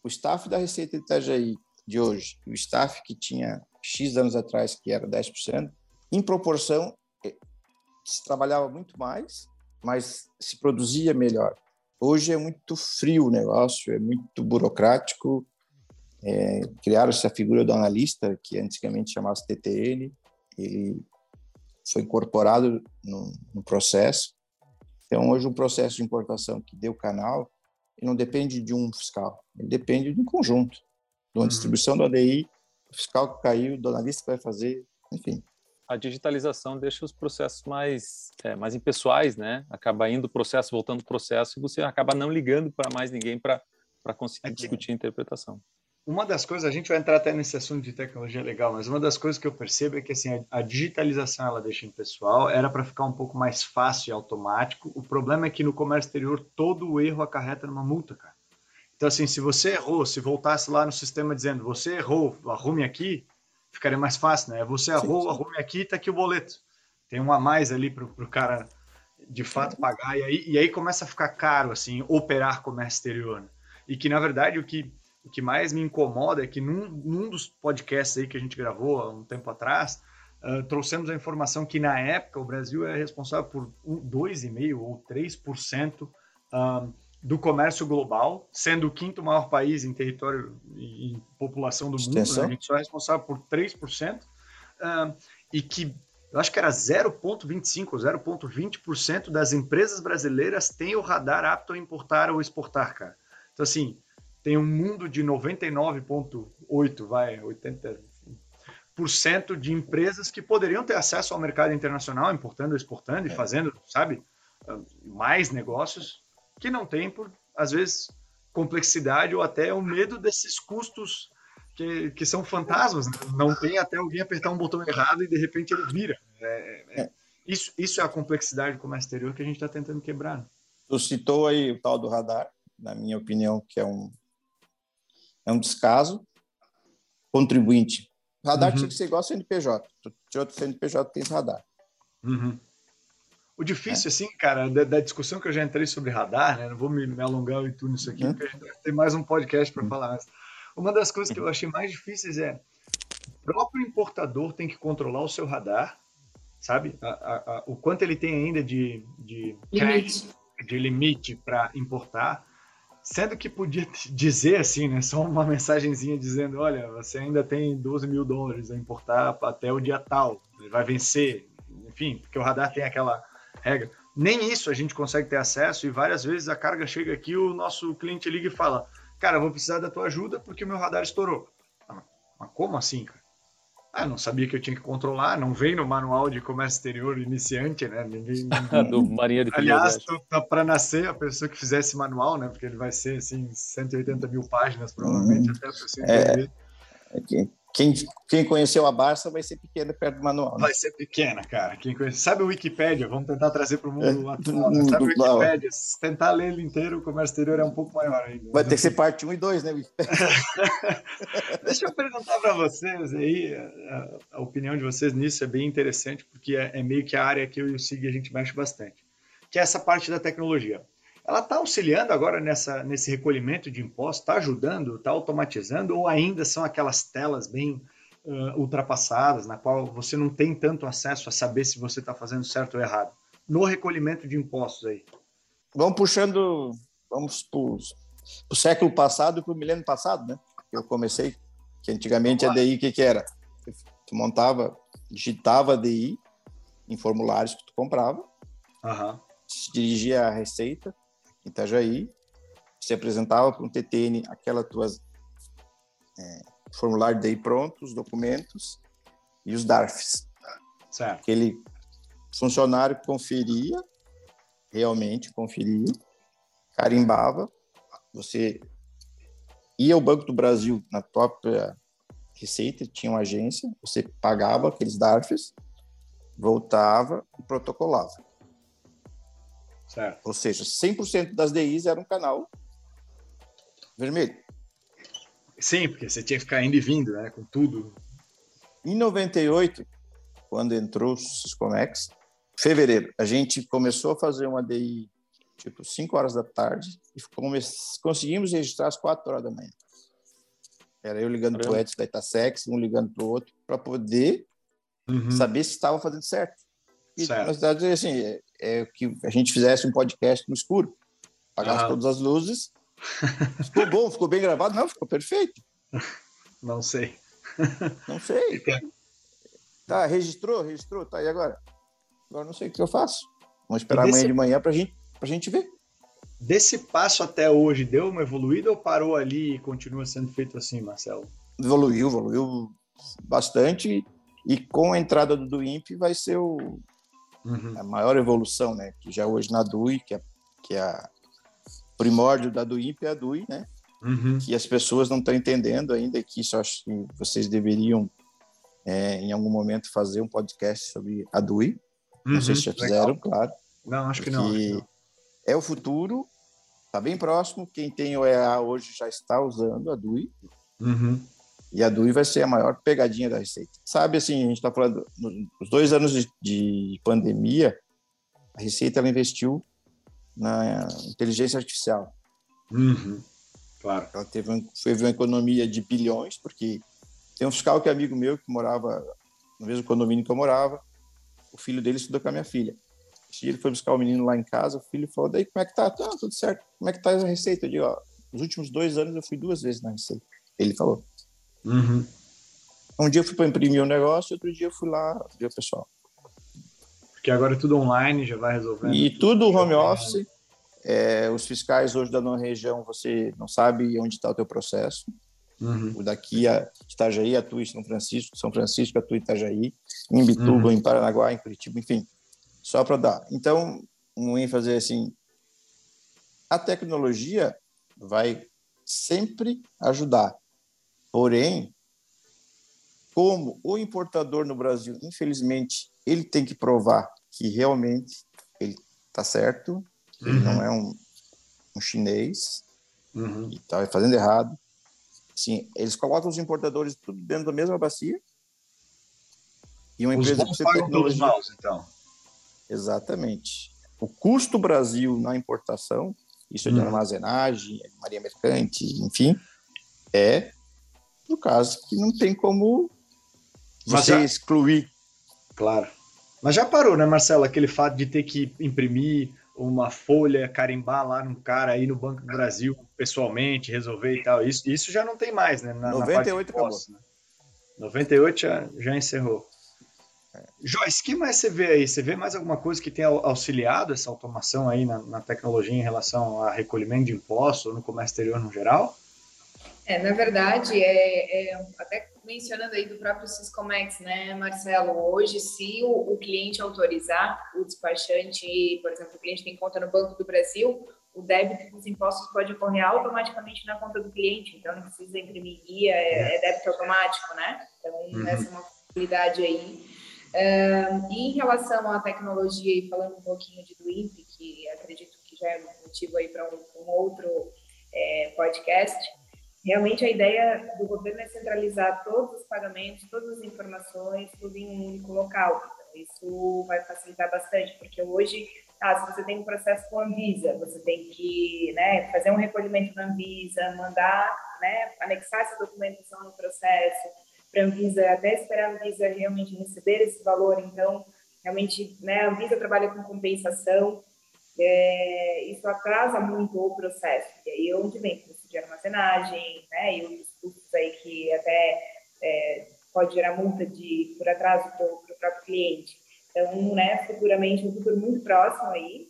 o staff da Receita de Itajaí de hoje, o staff que tinha X anos atrás, que era 10%, em proporção, eh, se trabalhava muito mais, mas se produzia melhor. Hoje é muito frio o negócio, é muito burocrático, é, criaram essa figura do analista, que antigamente chamava TTN, ele foi incorporado no, no, processo. Então, hoje, o processo de importação que deu canal, ele não depende de um fiscal, ele depende de um conjunto, de uma uhum. distribuição do ADI, fiscal que caiu, o analista que vai fazer, enfim. A digitalização deixa os processos mais, é, mais impessoais, né? Acaba indo o processo, voltando o processo, e você acaba não ligando para mais ninguém para conseguir Aqui. discutir a interpretação uma das coisas, a gente vai entrar até nesse assunto de tecnologia legal, mas uma das coisas que eu percebo é que assim, a, digitalização ela deixa em pessoal, era para ficar um pouco mais fácil e automático. O problema é que no comércio exterior todo o erro acarreta numa multa, cara. Então assim, se você errou, se voltasse lá no sistema dizendo você errou, arrume aqui, ficaria mais fácil, né? Você errou, sim, sim. arrume aqui, tá aqui o boleto. Tem um a mais ali para o cara de fato pagar e aí, e aí começa a ficar caro assim operar comércio exterior. Né? E que na verdade o que o que mais me incomoda é que num, num dos podcasts aí que a gente gravou há um tempo atrás, uh, trouxemos a informação que na época o Brasil é responsável por 2,5% ou 3% uh, do comércio global, sendo o quinto maior país em território e em população do mundo, né? a gente só é responsável por 3%, uh, e que eu acho que era 0,25% ou 0,20% das empresas brasileiras têm o radar apto a importar ou exportar, cara. Então, assim, tem um mundo de 99,8, vai, 80 por cento de empresas que poderiam ter acesso ao mercado internacional, importando, exportando e é. fazendo, sabe, mais negócios que não tem por às vezes complexidade ou até o medo desses custos que, que são fantasmas. Né? Não tem até alguém apertar um botão errado e de repente ele vira. É, é, é. isso, isso é a complexidade do comércio exterior que a gente está tentando quebrar. Né? Tu citou aí o tal do radar, na minha opinião, que é um é um descaso. Contribuinte. Radar uhum. tinha que ser igual ao CNPJ. Tinha outro CNPJ que tem radar. Uhum. O difícil, é. assim, cara, da, da, discussão que eu já entrei sobre radar, né? Não vou me, me alongar muito nisso aqui, uhum. porque a gente vai ter mais um podcast para uhum. falar. Mas uma das coisas que eu achei mais difíceis é o próprio importador tem que controlar o seu radar, sabe? A, a, a, o quanto ele tem ainda de, de limite, de limite para importar Sendo que podia [laughs] dizer assim, né? Só uma mensagenzinha dizendo: olha, você ainda tem 12 mil dólares a importar até o dia tal, vai vencer. Enfim, porque o radar tem aquela regra. Nem isso a gente consegue ter acesso e várias vezes a carga chega aqui, o nosso cliente liga e fala: Cara, vou precisar da tua ajuda porque o meu radar estourou. Ah, mas como assim, cara? Ah, não sabia que eu tinha que controlar, não vem no manual de comércio exterior iniciante, né? Ninguém. [laughs] Do Marinha de Aliás, tá para nascer a pessoa que fizesse manual, né? Porque ele vai ser assim 180 mil páginas, provavelmente, hum, até a pessoa entender. É, é quem, quem conheceu a Barça vai ser pequena perto do manual. Né? Vai ser pequena, cara. Quem conhece... Sabe o Wikipedia? Vamos tentar trazer para o mundo é, atual. Né? Sabe o Wikipedia? Se tentar ler ele inteiro, o comércio exterior é um pouco maior ainda. Vai ter que ser parte 1 e 2, né, [laughs] Deixa eu perguntar para vocês aí, a, a, opinião de vocês nisso é bem interessante, porque é, é meio que a área que eu e o Sig a gente mexe bastante. Que é essa parte da tecnologia ela está auxiliando agora nessa, nesse recolhimento de impostos, está ajudando, está automatizando, ou ainda são aquelas telas bem uh, ultrapassadas, na qual você não tem tanto acesso a saber se você está fazendo certo ou errado? No recolhimento de impostos aí. Vamos puxando, vamos para o século passado e para o milênio passado, né? Eu comecei, que antigamente a DI, o que, que era? Tu montava, digitava a DI em formulários que tu comprava, uhum. se dirigia à Receita, Itajaí, se apresentava para um TTN aquela tuas é, formulário daí pronto, os documentos e os DARFs. Certo. Aquele funcionário conferia, realmente conferia, carimbava, você ia ao Banco do Brasil na própria Receita, tinha uma agência, você pagava aqueles DARFs, voltava e protocolava. Certo. Ou seja, 100% das DIs era um canal vermelho. Sim, porque você tinha que ficar indo e vindo, né, com tudo. Em 98, quando entrou o Siscomex, fevereiro, a gente começou a fazer uma DI tipo 5 horas da tarde e conseguimos registrar às 4 horas da manhã. Era eu ligando para o Edson da Itasex, um ligando para o outro, para poder uhum. saber se estava fazendo certo. E, certo. na verdade, assim, é, é que a gente fizesse um podcast no escuro, apagasse todas as luzes. [laughs] Ficou bom, ficou bem gravado? Não, ficou perfeito. Não sei. Não sei. [laughs] Tá, registrou? Registrou? Tá, e agora? Agora não sei o que eu faço. Vamos esperar desse... amanhã de manhã para gente, a gente ver. Desse passo até hoje, deu uma evoluída ou parou ali e continua sendo feito assim, Marcelo? Evoluiu, evoluiu bastante. E com a entrada do Duimp vai ser o, uhum. a maior evolução, né? Que já hoje na DUI, que é, que é a primórdio da DUIP é a DUI, né? Uhum. Que as pessoas não estão entendendo ainda, que isso acho que vocês deveriam, é, em algum momento, fazer um podcast sobre a DUI. Uhum. Não sei se já fizeram, Legal. claro. Não, acho que não, acho que não. É o futuro, está bem próximo. Quem tem o EA hoje já está usando a DUI. Uhum. E a DUI vai ser a maior pegadinha da Receita. Sabe, assim, a gente está falando, nos dois anos de, de, pandemia, a Receita ela investiu na inteligência artificial. Uhum. Claro. Ela teve, teve uma economia de bilhões, porque tem um fiscal que é amigo meu, que morava no mesmo condomínio que eu morava, o filho dele estudou com a minha filha. Esse dia ele foi buscar o menino lá em casa, o filho falou, daí como é que tá? Tá, tudo certo. Como é que tá a Receita? Eu digo, ó, nos últimos dois anos eu fui duas vezes na Receita. Ele falou. Uhum. Um dia eu fui para imprimir um negócio, outro dia eu fui lá ver o pessoal. Porque agora é tudo online, já vai resolvendo. E tudo home office. É, os fiscais hoje da nova região, você não sabe onde está o teu processo. Uhum. O daqui a Itajaí atua em São Francisco, São Francisco atua em Itajaí, em Bituba, uhum. em Paranaguá, em Curitiba, enfim. Só para dar. Então, um ênfase assim, a tecnologia vai sempre ajudar. Porém, como o importador no Brasil, infelizmente, ele tem que provar que realmente ele está certo, uhum. ele não uhum. é um, um chinês uhum. e está fazendo errado. Sim, eles colocam os importadores tudo dentro da mesma bacia. E uma os empresa que você tecnologia. Maus, então. Exatamente. O custo Brasil na importação, isso é de uhum. armazenagem, é marinha mercante, enfim, é no caso que não tem como você já... excluir. Claro. Mas já parou, né, Marcelo? Aquele fato de ter que imprimir uma folha, carimbar lá num cara aí no Banco do Brasil pessoalmente, resolver e tal. Isso, isso já não tem mais, né? Na, 98 na acabou. Né? 98 já, já encerrou. É. Joyce, o que mais você vê aí? Você vê mais alguma coisa que tenha auxiliado essa automação aí na, na tecnologia em relação a recolhimento de impostos ou no comércio exterior no geral? É, na verdade, é, é, até mencionando aí do próprio Siscomex, né, Marcelo? Hoje, se o, o, cliente autorizar, o despachante, por exemplo, o cliente tem conta no Banco do Brasil, o débito dos impostos pode ocorrer automaticamente na conta do cliente, então não precisa imprimir guia, é, é débito automático, né? Então, uhum. essa é uma possibilidade aí. Um, e em relação à tecnologia, e falando um pouquinho de do INPE, que acredito que já é motivo aí para um, um, outro é, podcast, Realmente a ideia do governo é centralizar todos os pagamentos, todas as informações, tudo em um único local. Então, isso vai facilitar bastante, porque hoje, ah, se você tem um processo com a Anvisa, você tem que né, fazer um recolhimento na Anvisa, mandar, né, anexar essa documentação no processo, para a Anvisa, até esperar a Anvisa realmente receber esse valor. Então, realmente, né, a Anvisa trabalha com compensação, é, isso atrasa muito o processo. E aí, onde vem de armazenagem, né, e outros custos aí que até é, pode gerar multa de, por atraso para o próprio cliente. Então, né, futuramente, um futuro muito próximo aí,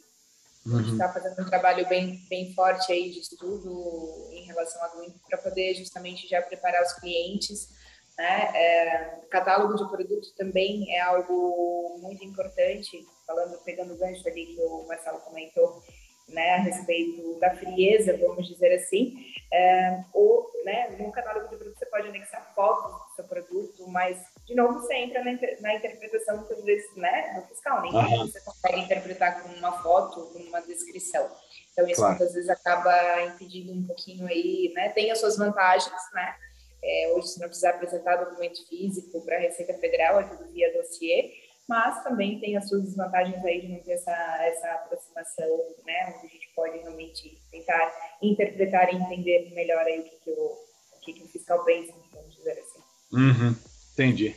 uhum. a gente está fazendo um trabalho bem, bem forte aí de estudo em relação a para poder justamente já preparar os clientes. Né? É, catálogo de produto também é algo muito importante, falando, pegando o gancho ali que o Marcelo comentou, né, a respeito da frieza, vamos dizer assim, é, ou, né, no catálogo de produto você pode anexar fotos do seu produto, mas, de novo, você entra na, na interpretação, muitas vezes, né, do fiscal, nem uhum. você consegue interpretar com uma foto, com uma descrição. Então, isso claro. muitas vezes acaba impedindo um pouquinho aí, né, tem as suas vantagens, né, é, hoje você não precisa apresentar documento físico para a Receita Federal, é tudo via dossiê, mas também tem as suas desvantagens aí de não ter essa, essa aproximação, né, onde a gente pode realmente tentar interpretar e entender melhor aí o que, que, o, o, que, que o fiscal pensa, vamos dizer assim. Uhum, entendi.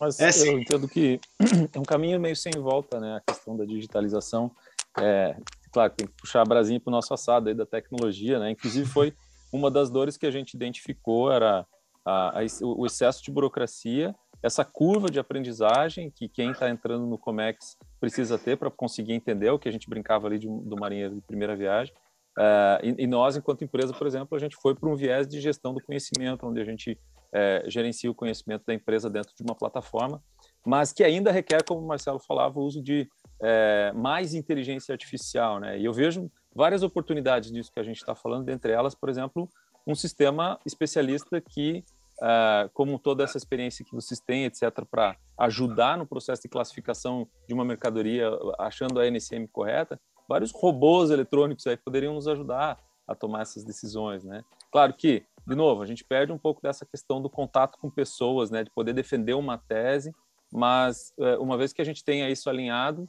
Mas é, eu entendo que [clears throat] é um caminho meio sem volta, né, a questão da digitalização. É, claro, tem que puxar a brasinha para o nosso assado aí da tecnologia, né, inclusive foi uma das dores que a gente identificou era a, a, o excesso de burocracia essa curva de aprendizagem que quem está entrando no Comex precisa ter para conseguir entender o que a gente brincava ali de, do marinheiro de primeira viagem. Uh, e, e, nós, enquanto empresa, por exemplo, a gente foi para um viés de gestão do conhecimento, onde a gente uh, gerencia o conhecimento da empresa dentro de uma plataforma, mas que ainda requer, como o Marcelo falava, o uso de uh, mais inteligência artificial. Né? E eu vejo várias oportunidades disso que a gente está falando, dentre elas, por exemplo, um sistema especialista que uh, como toda essa experiência que vocês têm, etc., para ajudar no processo de classificação de uma mercadoria, achando a NCM correta, vários robôs eletrônicos aí poderiam nos ajudar a tomar essas decisões, né? Claro que, de novo, a gente perde um pouco dessa questão do contato com pessoas, né, de poder defender uma tese, mas uh, uma vez que a gente tenha isso alinhado,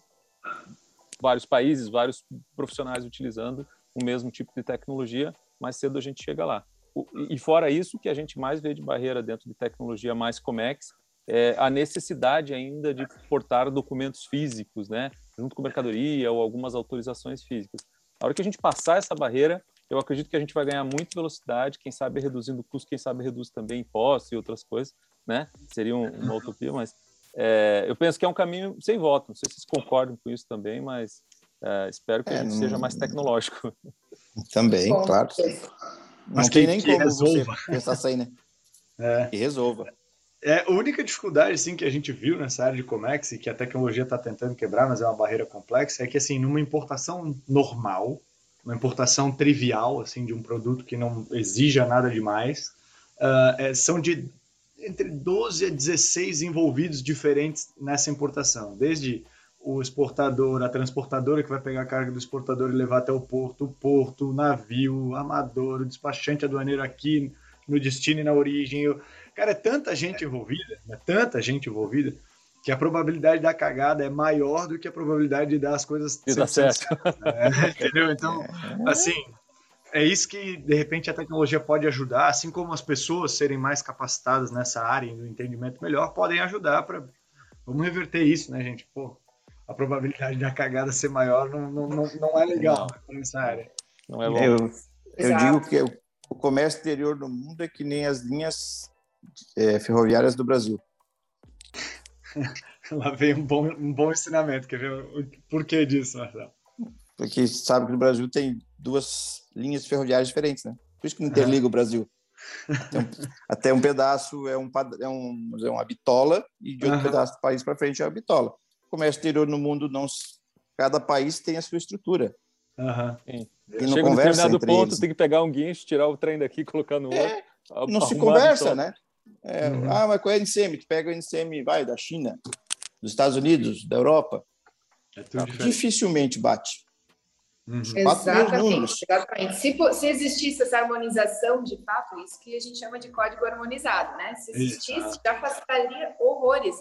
vários países, vários profissionais utilizando o mesmo tipo de tecnologia, mais cedo a gente chega lá e fora isso, o que a gente mais vê de barreira dentro de tecnologia mais Comex é a necessidade ainda de portar documentos físicos, né, junto com mercadoria ou algumas autorizações físicas. A hora que a gente passar essa barreira, eu acredito que a gente vai ganhar muito velocidade, quem sabe reduzindo o custo, quem sabe reduz também impostos e outras coisas, né? Seria uma utopia, mas é, eu penso que é um caminho sem volta. Não sei se vocês concordam com isso também, mas é, espero que é, a gente não... seja mais tecnológico. Também, Bom, claro. Não tem nem como resolva. você pensar assim, né? [laughs] É. Que resolva. É, a única dificuldade assim, que a gente viu nessa área de Comex e que a tecnologia está tentando quebrar, mas é uma barreira complexa, é que assim, numa importação normal, uma importação trivial assim de um produto que não exija nada demais, uh, é, são de entre 12 a 16 envolvidos diferentes nessa importação, desde o exportador, a transportadora que vai pegar a carga do exportador e levar até o porto, o porto, o navio, o amador, o despachante aduaneiro aqui no destino e na origem. Cara, é tanta gente envolvida, é tanta gente envolvida, que a probabilidade da cagada é maior do que a probabilidade de dar as coisas de dar certo. É, [laughs] entendeu? Então, assim, é isso que de repente a tecnologia pode ajudar, assim como as pessoas serem mais capacitadas nessa área e no entendimento melhor, podem ajudar para vamos reverter isso, né, gente? Pô, a probabilidade da cagada ser maior não, não, não, não é legal não. nessa área. Não é bom. Eu, eu digo que o comércio exterior no mundo é que nem as linhas é, ferroviárias do Brasil. [laughs] Lá vem um bom, um bom ensinamento. Quer ver o porquê disso, Marcelo? Porque sabe que no Brasil tem duas linhas ferroviárias diferentes, né? Por isso que não interliga o Brasil. Até um, [laughs] até um, pedaço é, um, é, um, é uma bitola e de outro uhum. pedaço do país para frente é uma bitola. Comércio exterior no mundo não. Cada país tem a sua estrutura. Uhum. E não Chega conversa determinado ponto, eles. tem que pegar um guincho, tirar o trem daqui, colocar no é, outro. Não se conversa, né? É, uhum. Ah, mas qual é o NCM? Tu pega o NCM, vai, da China, dos Estados Unidos, da Europa. É Dificilmente bate. Uhum. Exatamente, exatamente. Se, se, existisse essa harmonização de fato, isso que a gente chama de código harmonizado, né? Se existisse, Exato. já facilitaria horrores.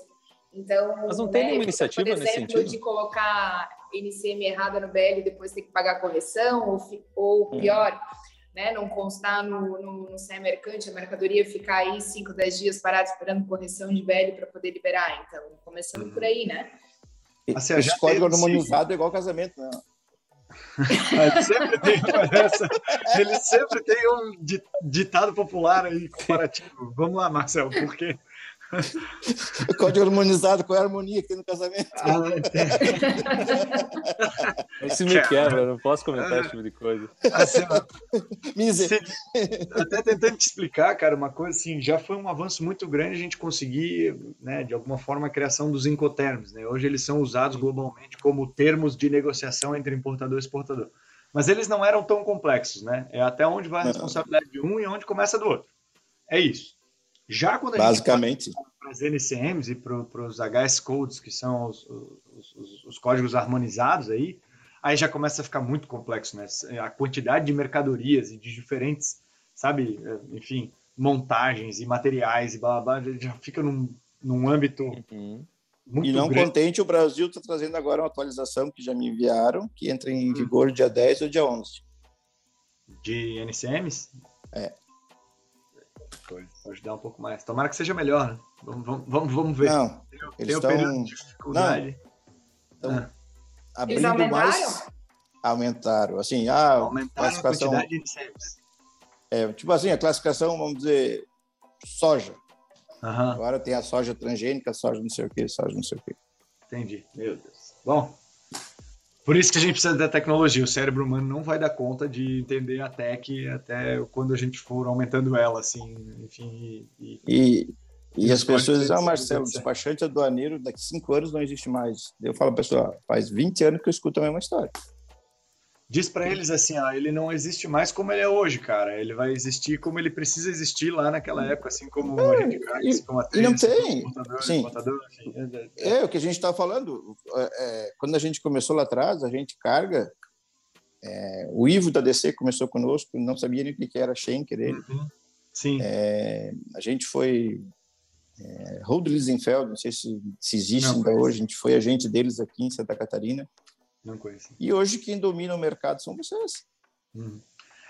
Então, Mas não tem né, nenhuma iniciativa por exemplo, nesse sentido? de colocar NCM errada no BL e depois ter que pagar correção, ou, ou hum. pior, hum né, não constar no, no, no CE mercante, a mercadoria ficar aí 5, 10 dias parada esperando correção de velho para poder liberar. Então, começando uhum. por aí, né? Assim, Esse código harmonizado é igual casamento, né? [laughs] ele, sempre tem essa, ele sempre tem um ditado popular aí comparativo. Vamos lá, Marcelo, por quê? O [laughs] código harmonizado, qual é a harmonia que tem no casamento? Ah, Isso me quebra, não posso comentar esse tipo de coisa. Assim, se, até tentando te explicar, cara, uma coisa assim, já foi um avanço muito grande a gente conseguir, né, de alguma forma, a criação dos incoterms. Né? Hoje eles são usados globalmente como termos de negociação entre importador e exportador. Mas eles não eram tão complexos, né? É até onde vai a responsabilidade de um e onde começa do outro. É isso. Já quando a Basicamente. gente para as NCMs e para os HS codes, que são os, os, os, os, códigos harmonizados aí, aí já começa a ficar muito complexo, né? A quantidade de mercadorias e de diferentes, sabe, é, enfim, montagens e materiais e blá blá, blá já fica num, num âmbito uhum. muito E não grande. contente, o Brasil está trazendo agora uma atualização que já me enviaram, que entra em vigor dia 10 ou dia 11. De NCMs? É pode ajudar um pouco mais. Tomara que seja melhor, né? Vamos, vamos, vamos ver. Não, tem, eles estão... período de dificuldade. Não, ah. abrindo eles aumentaram? mais... Aumentaram. Assim, ah, aumentaram classificação... a quantidade de. É, tipo assim, a classificação, vamos dizer, soja. Uhum. Agora tem a soja transgênica, soja não sei o que, soja não sei o que. Entendi. Meu Deus. Bom, por isso que a gente precisa da tecnologia. O cérebro humano não vai dar conta de entender a tech até quando a gente for aumentando ela, assim, enfim. E, e, e as pessoas dizem, ah, Marcelo, despachante aduaneiro daqui cinco anos não existe mais. Eu falo, pessoal, faz 20 anos que eu escuto a mesma história diz para eles assim, ó, ele não existe mais como ele é hoje, cara. Ele vai existir como ele precisa existir lá naquela época, assim como é, a gente e, como a e não tem. Sim. É, é, o que a gente está falando. É, é, quando a gente começou lá atrás, a gente carga. É, o Ivo da DC começou conosco, não sabia nem o que era Schenker ele. Uhum. Sim. É, a gente foi é, Lisenfeld, não sei se, se existe não, ainda hoje, a gente foi agente deles aqui em Santa Catarina. Não conheci. E hoje quem domina o mercado são vocês. Uhum.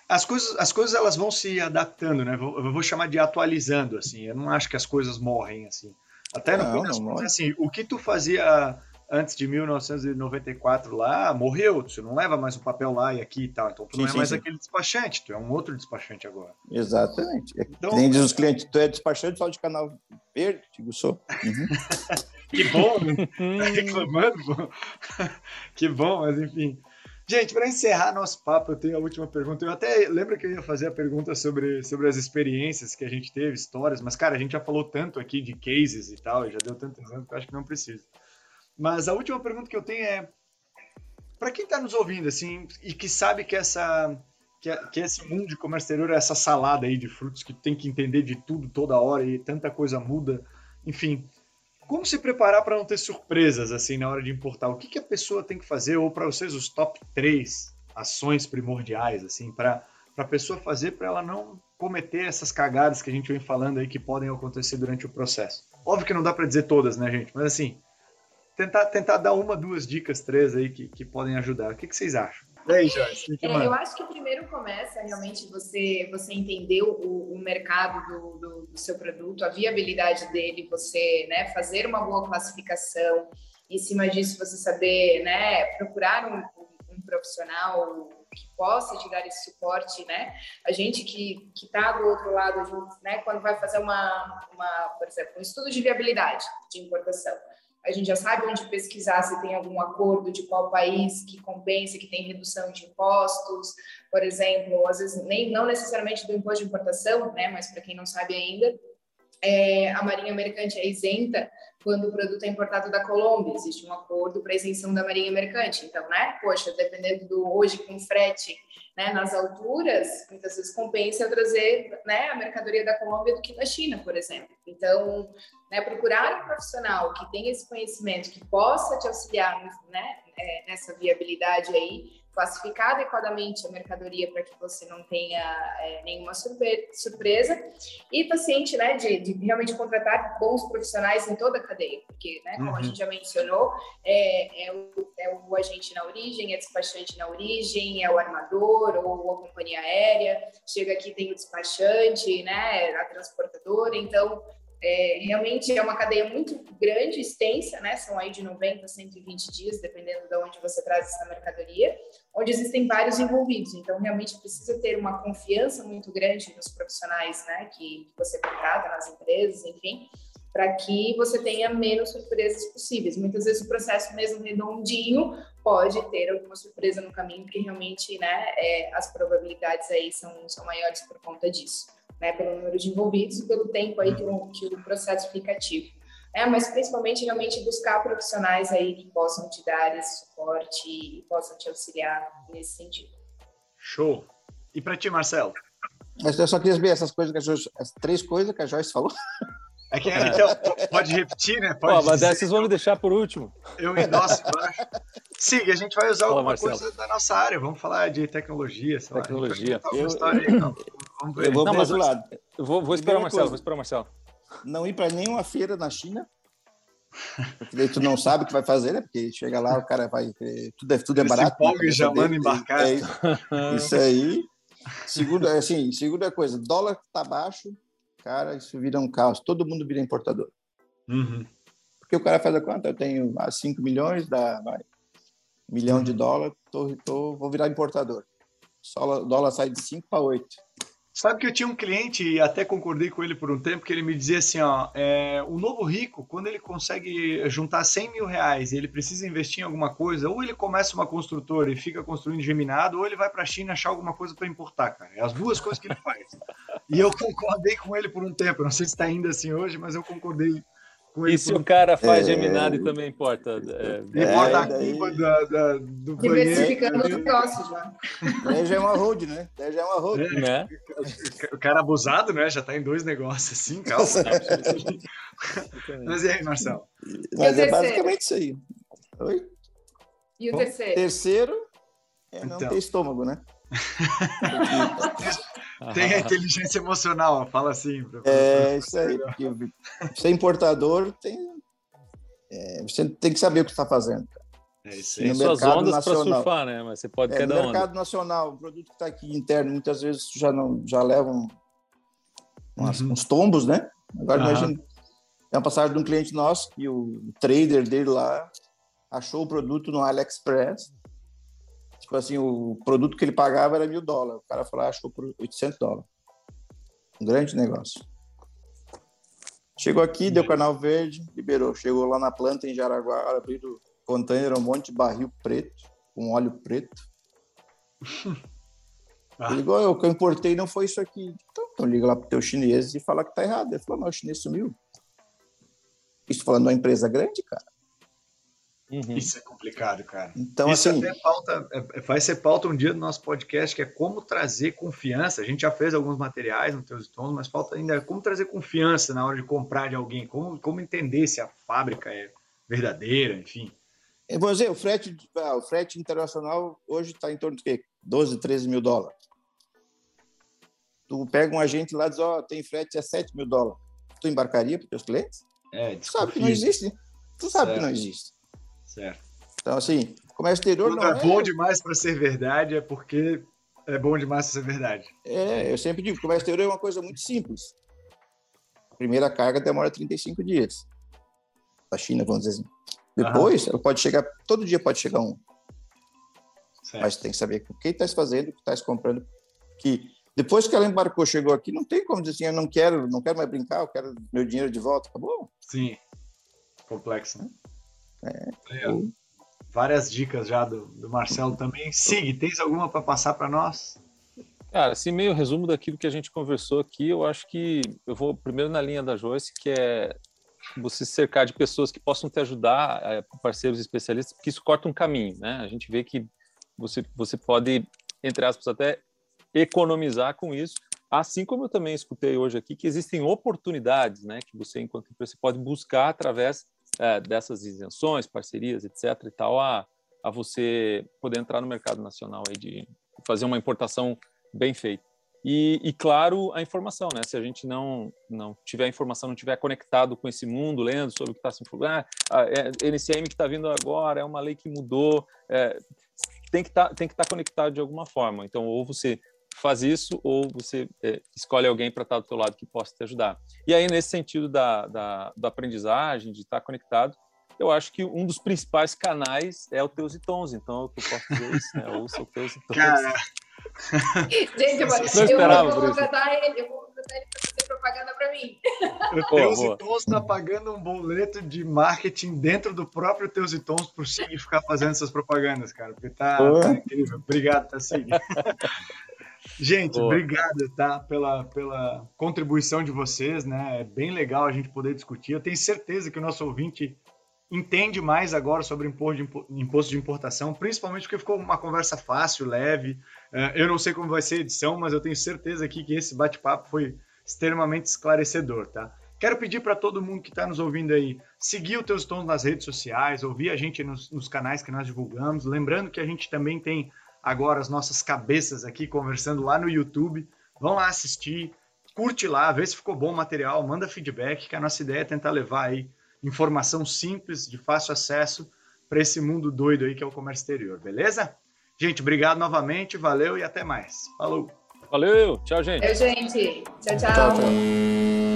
As coisas, as coisas elas vão se adaptando, né? Eu vou chamar de atualizando, assim. Eu não acho que as coisas morrem assim. Até no não, das assim, o que tu fazia antes de 1994 lá, morreu. Tu não leva mais o papel lá e aqui e tal. Então tu sim, não é sim, mais sim. aquele despachante, tu é um outro despachante agora. Exatamente. Então, Nem diz os clientes, tu é despachante só de canal verde, digo, sou. Uhum. [laughs] Que bom, né? [laughs] Tá reclamando, [laughs] Que bom, mas enfim. Gente, para encerrar nosso papo, eu tenho a última pergunta. Eu até lembro que eu ia fazer a pergunta sobre, sobre as experiências que a gente teve, histórias, mas, cara, a gente já falou tanto aqui de cases e tal, já deu tanto exemplo que eu acho que não precisa. Mas a última pergunta que eu tenho é: para quem está nos ouvindo, assim, e que sabe que essa. Que, que esse mundo de comércio exterior é essa salada aí de frutos que tem que entender de tudo toda hora e tanta coisa muda. Enfim, como se preparar para não ter surpresas assim na hora de importar? O que, que a pessoa tem que fazer ou para vocês os top 3 ações primordiais assim para a pessoa fazer para ela não cometer essas cagadas que a gente vem falando aí que podem acontecer durante o processo? Óbvio que não dá para dizer todas, né, gente? Mas assim, tentar, tentar dar uma, duas dicas, três aí que, que podem ajudar. O que, que vocês acham? E aí, Joyce? É, eu acho que primeiro começa realmente você, você entender o, o mercado do, do, do, seu produto, a viabilidade dele, você né, fazer uma boa classificação, em cima disso você saber né, procurar um, um profissional que possa te dar esse suporte, né? A gente que está do outro lado, né, quando vai fazer uma, uma, por exemplo, um estudo de viabilidade de importação, a gente já sabe onde pesquisar se tem algum acordo de qual país que compensa, que tem redução de impostos, por exemplo, às vezes nem não necessariamente do imposto de importação, né, mas para quem não sabe ainda, é, a Marinha Mercante é isenta quando o produto é importado da Colômbia, existe um acordo para isenção da Marinha Mercante. Então, né, poxa, dependendo do hoje com frete né, nas alturas, muitas vezes compensa trazer né, a mercadoria da Colômbia do que da China, por exemplo. Então, né, procurar um profissional que tenha esse conhecimento, que possa te auxiliar né, é, nessa viabilidade aí, classificar adequadamente a mercadoria para que você não tenha é, nenhuma surpresa e paciente, né, de, de, realmente contratar bons profissionais em toda a cadeia, porque, né, como uhum. a gente já mencionou, é, é, o, é, o, agente na origem, é despachante na origem, é o armador ou a companhia aérea, chega aqui tem o despachante, né, a transportadora, então é, realmente é uma cadeia muito grande, extensa, né? São aí de 90 a 120 dias, dependendo de onde você traz essa mercadoria, onde existem vários envolvidos. Então, realmente precisa ter uma confiança muito grande nos profissionais, né? Que, que você contrata nas empresas, enfim, para que você tenha menos surpresas possíveis. Muitas vezes o processo mesmo redondinho pode ter alguma surpresa no caminho, porque realmente, né? É, as probabilidades aí são, são maiores por conta disso né, pelo número de envolvidos e pelo tempo aí que o, que o processo fica ativo. É, mas principalmente realmente buscar profissionais aí que possam te dar esse suporte e possam te auxiliar nesse sentido. Show. E para ti, Marcelo? Eu só queria ver essas coisas que a Joyce, as três coisas que a Joyce falou. [laughs] É que, então, pode repetir, né? Pode Pô, mas essas vão me deixar por último. Eu endosso embaixo. Sim, a gente vai usar Fala, alguma Marcelo. coisa da nossa área. Vamos falar de tecnologia. Tecnologia. Eu, história, então. Vamos ver. Eu vou não, mas, lado. Eu vou, vou esperar o Marcelo, vou esperar o Marcelo. Não ir para nenhuma feira na China. Porque daí tu não sabe o que vai fazer, né? Porque chega lá, o cara vai. Tudo é, tudo é barato. Empolga e já manda embarcar. É, isso aí. Segunda, assim, segunda coisa, dólar tá baixo, cara, isso vira um caos. Todo mundo vira importador. Uhum. Porque o cara faz a conta, eu tenho 5 milhões, dá vai, milhão de dólares, tô, tô, vou virar importador. O dólar sai de 5 para 8. Sabe que eu tinha um cliente, e até concordei com ele por um tempo, que ele me dizia assim, ó, é, o novo rico, quando ele consegue juntar 100 mil reais e ele precisa investir em alguma coisa, ou ele começa uma construtora e fica construindo geminado, ou ele vai para a China achar alguma coisa para importar, cara. É as duas coisas que ele faz. E eu concordei com ele por um tempo, não sei se está ainda assim hoje, mas eu concordei e se o cara faz é... geminado e também importa? É... Importa a culpa da, da, do Diversificando os negócios já. Daí já é uma road, né? Daí já é uma road. É. Né? O cara abusado, né? Já tá em dois negócios assim, calma. [laughs] [laughs] Mas e aí, Marcelo? Mas é basicamente isso aí. Oi? E o terceiro? Terceiro é não então. ter estômago, né? [laughs] Tem [laughs] a inteligência emocional, fala assim. É isso aí, ser importador tem, é, você tem que saber o que está fazendo. É isso aí. No suas ondas para surfar, né? Mas você pode é, no mercado nacional, o produto que está aqui interno, muitas vezes já não já levam umas, uhum. uns tombos, né? Agora uhum. imagina, é uma passagem de um cliente nosso que o trader dele lá achou o produto no AliExpress Tipo assim, o produto que ele pagava era mil dólares. O cara falou, ah, achou por 800 dólares. Um grande negócio. Chegou aqui, deu canal verde, liberou. Chegou lá na planta em Jaraguá, abriu o container, um monte de barril preto, com óleo preto. [laughs] ah. Ele ligou, o que eu importei não foi isso aqui. Então, então liga lá pro teu chinês e fala que tá errado. Ele falou, mas o chinês sumiu. Isso falando de uma empresa grande, cara. Uhum. Isso é complicado, cara. Então, Isso assim, até pauta, é, é, vai ser pauta um dia do nosso podcast, que é como trazer confiança. A gente já fez alguns materiais no Teus Tons, mas falta ainda como trazer confiança na hora de comprar de alguém, como, como entender se a fábrica é verdadeira, enfim. Eu vou dizer, o frete, ah, o frete internacional hoje está em torno de quê? 12, 13 mil dólares. Tu pega um agente lá e diz, ó, oh, tem frete a 7 mil dólares. Tu embarcaria para os teus clientes? É, tu sabe que não existe. Tu sabe certo. que não existe. Certo. Então, assim, comércio exterior Quando não é... bom demais para ser verdade, é porque é bom demais para ser verdade. É, eu sempre digo, comércio exterior é uma coisa muito simples. A primeira carga demora 35 dias. Da China, vamos dizer assim. Depois, Aham. ela pode chegar, todo dia pode chegar um. Certo. Mas tem que saber o que estás fazendo, o que estás comprando. Que depois que ela embarcou, chegou aqui, não tem como dizer assim, eu não quero, não quero mais brincar, eu quero meu dinheiro de volta, acabou. Sim, complexo. Né? É. é. Várias dicas já do, do Marcelo também. Sig, tens alguma para passar para nós? Cara, assim, meio resumo daquilo que a gente conversou aqui, eu acho que eu vou primeiro na linha da Joyce, que é você se cercar de pessoas que possam te ajudar, é, parceiros especialistas, porque isso corta um caminho, né? A gente vê que você, você pode, entre aspas, até economizar com isso, assim como eu também escutei hoje aqui que existem oportunidades, né, que você enquanto empresa pode buscar através é, dessas isenções, parcerias, etc. e tal, a, a você poder entrar no mercado nacional aí de fazer uma importação bem feita. E, e, claro, a informação, né? Se a gente não não tiver informação, não tiver conectado com esse mundo, lendo sobre o que está se informando, ah, é, NCM que está vindo agora é uma lei que mudou, é, tem que tá, estar tá conectado de alguma forma. Então, ou você faz isso ou você é, escolhe alguém para estar do teu lado que possa te ajudar. E aí, nesse sentido da, da, da aprendizagem, de estar conectado, eu acho que um dos principais canais é o Teus e Tons. Então, o que eu posso dizer isso, né? Ouça o Teus e Tons. Cara... [laughs] Gente, eu, eu, vou contratar ele, eu vou contratar ele para fazer propaganda para mim. O Teus e Tons está pagando um boleto de marketing dentro do próprio Teus e Tons para o Sig ficar fazendo essas propagandas, cara, porque tá, tá incrível. Obrigado, tá, Sig. [laughs] Gente, Boa. obrigado, tá? Pela, pela contribuição de vocês, né? É bem legal a gente poder discutir. Eu tenho certeza que o nosso ouvinte entende mais agora sobre imposto de importação, principalmente porque ficou uma conversa fácil, leve. É, eu não sei como vai ser a edição, mas eu tenho certeza aqui que esse bate-papo foi extremamente esclarecedor, tá? Quero pedir para todo mundo que está nos ouvindo aí seguir o Teus Tons nas redes sociais, ouvir a gente nos, nos canais que nós divulgamos. Lembrando que a gente também tem agora as nossas cabeças aqui conversando lá no YouTube. Vão lá assistir, curte lá, vê se ficou bom o material, manda feedback, que a nossa ideia é tentar levar aí informação simples, de fácil acesso para esse mundo doido aí que é o comércio exterior, beleza? Gente, obrigado novamente, valeu e até mais. Falou! Valeu, tchau, gente. Valeu, gente. tchau. tchau, tchau.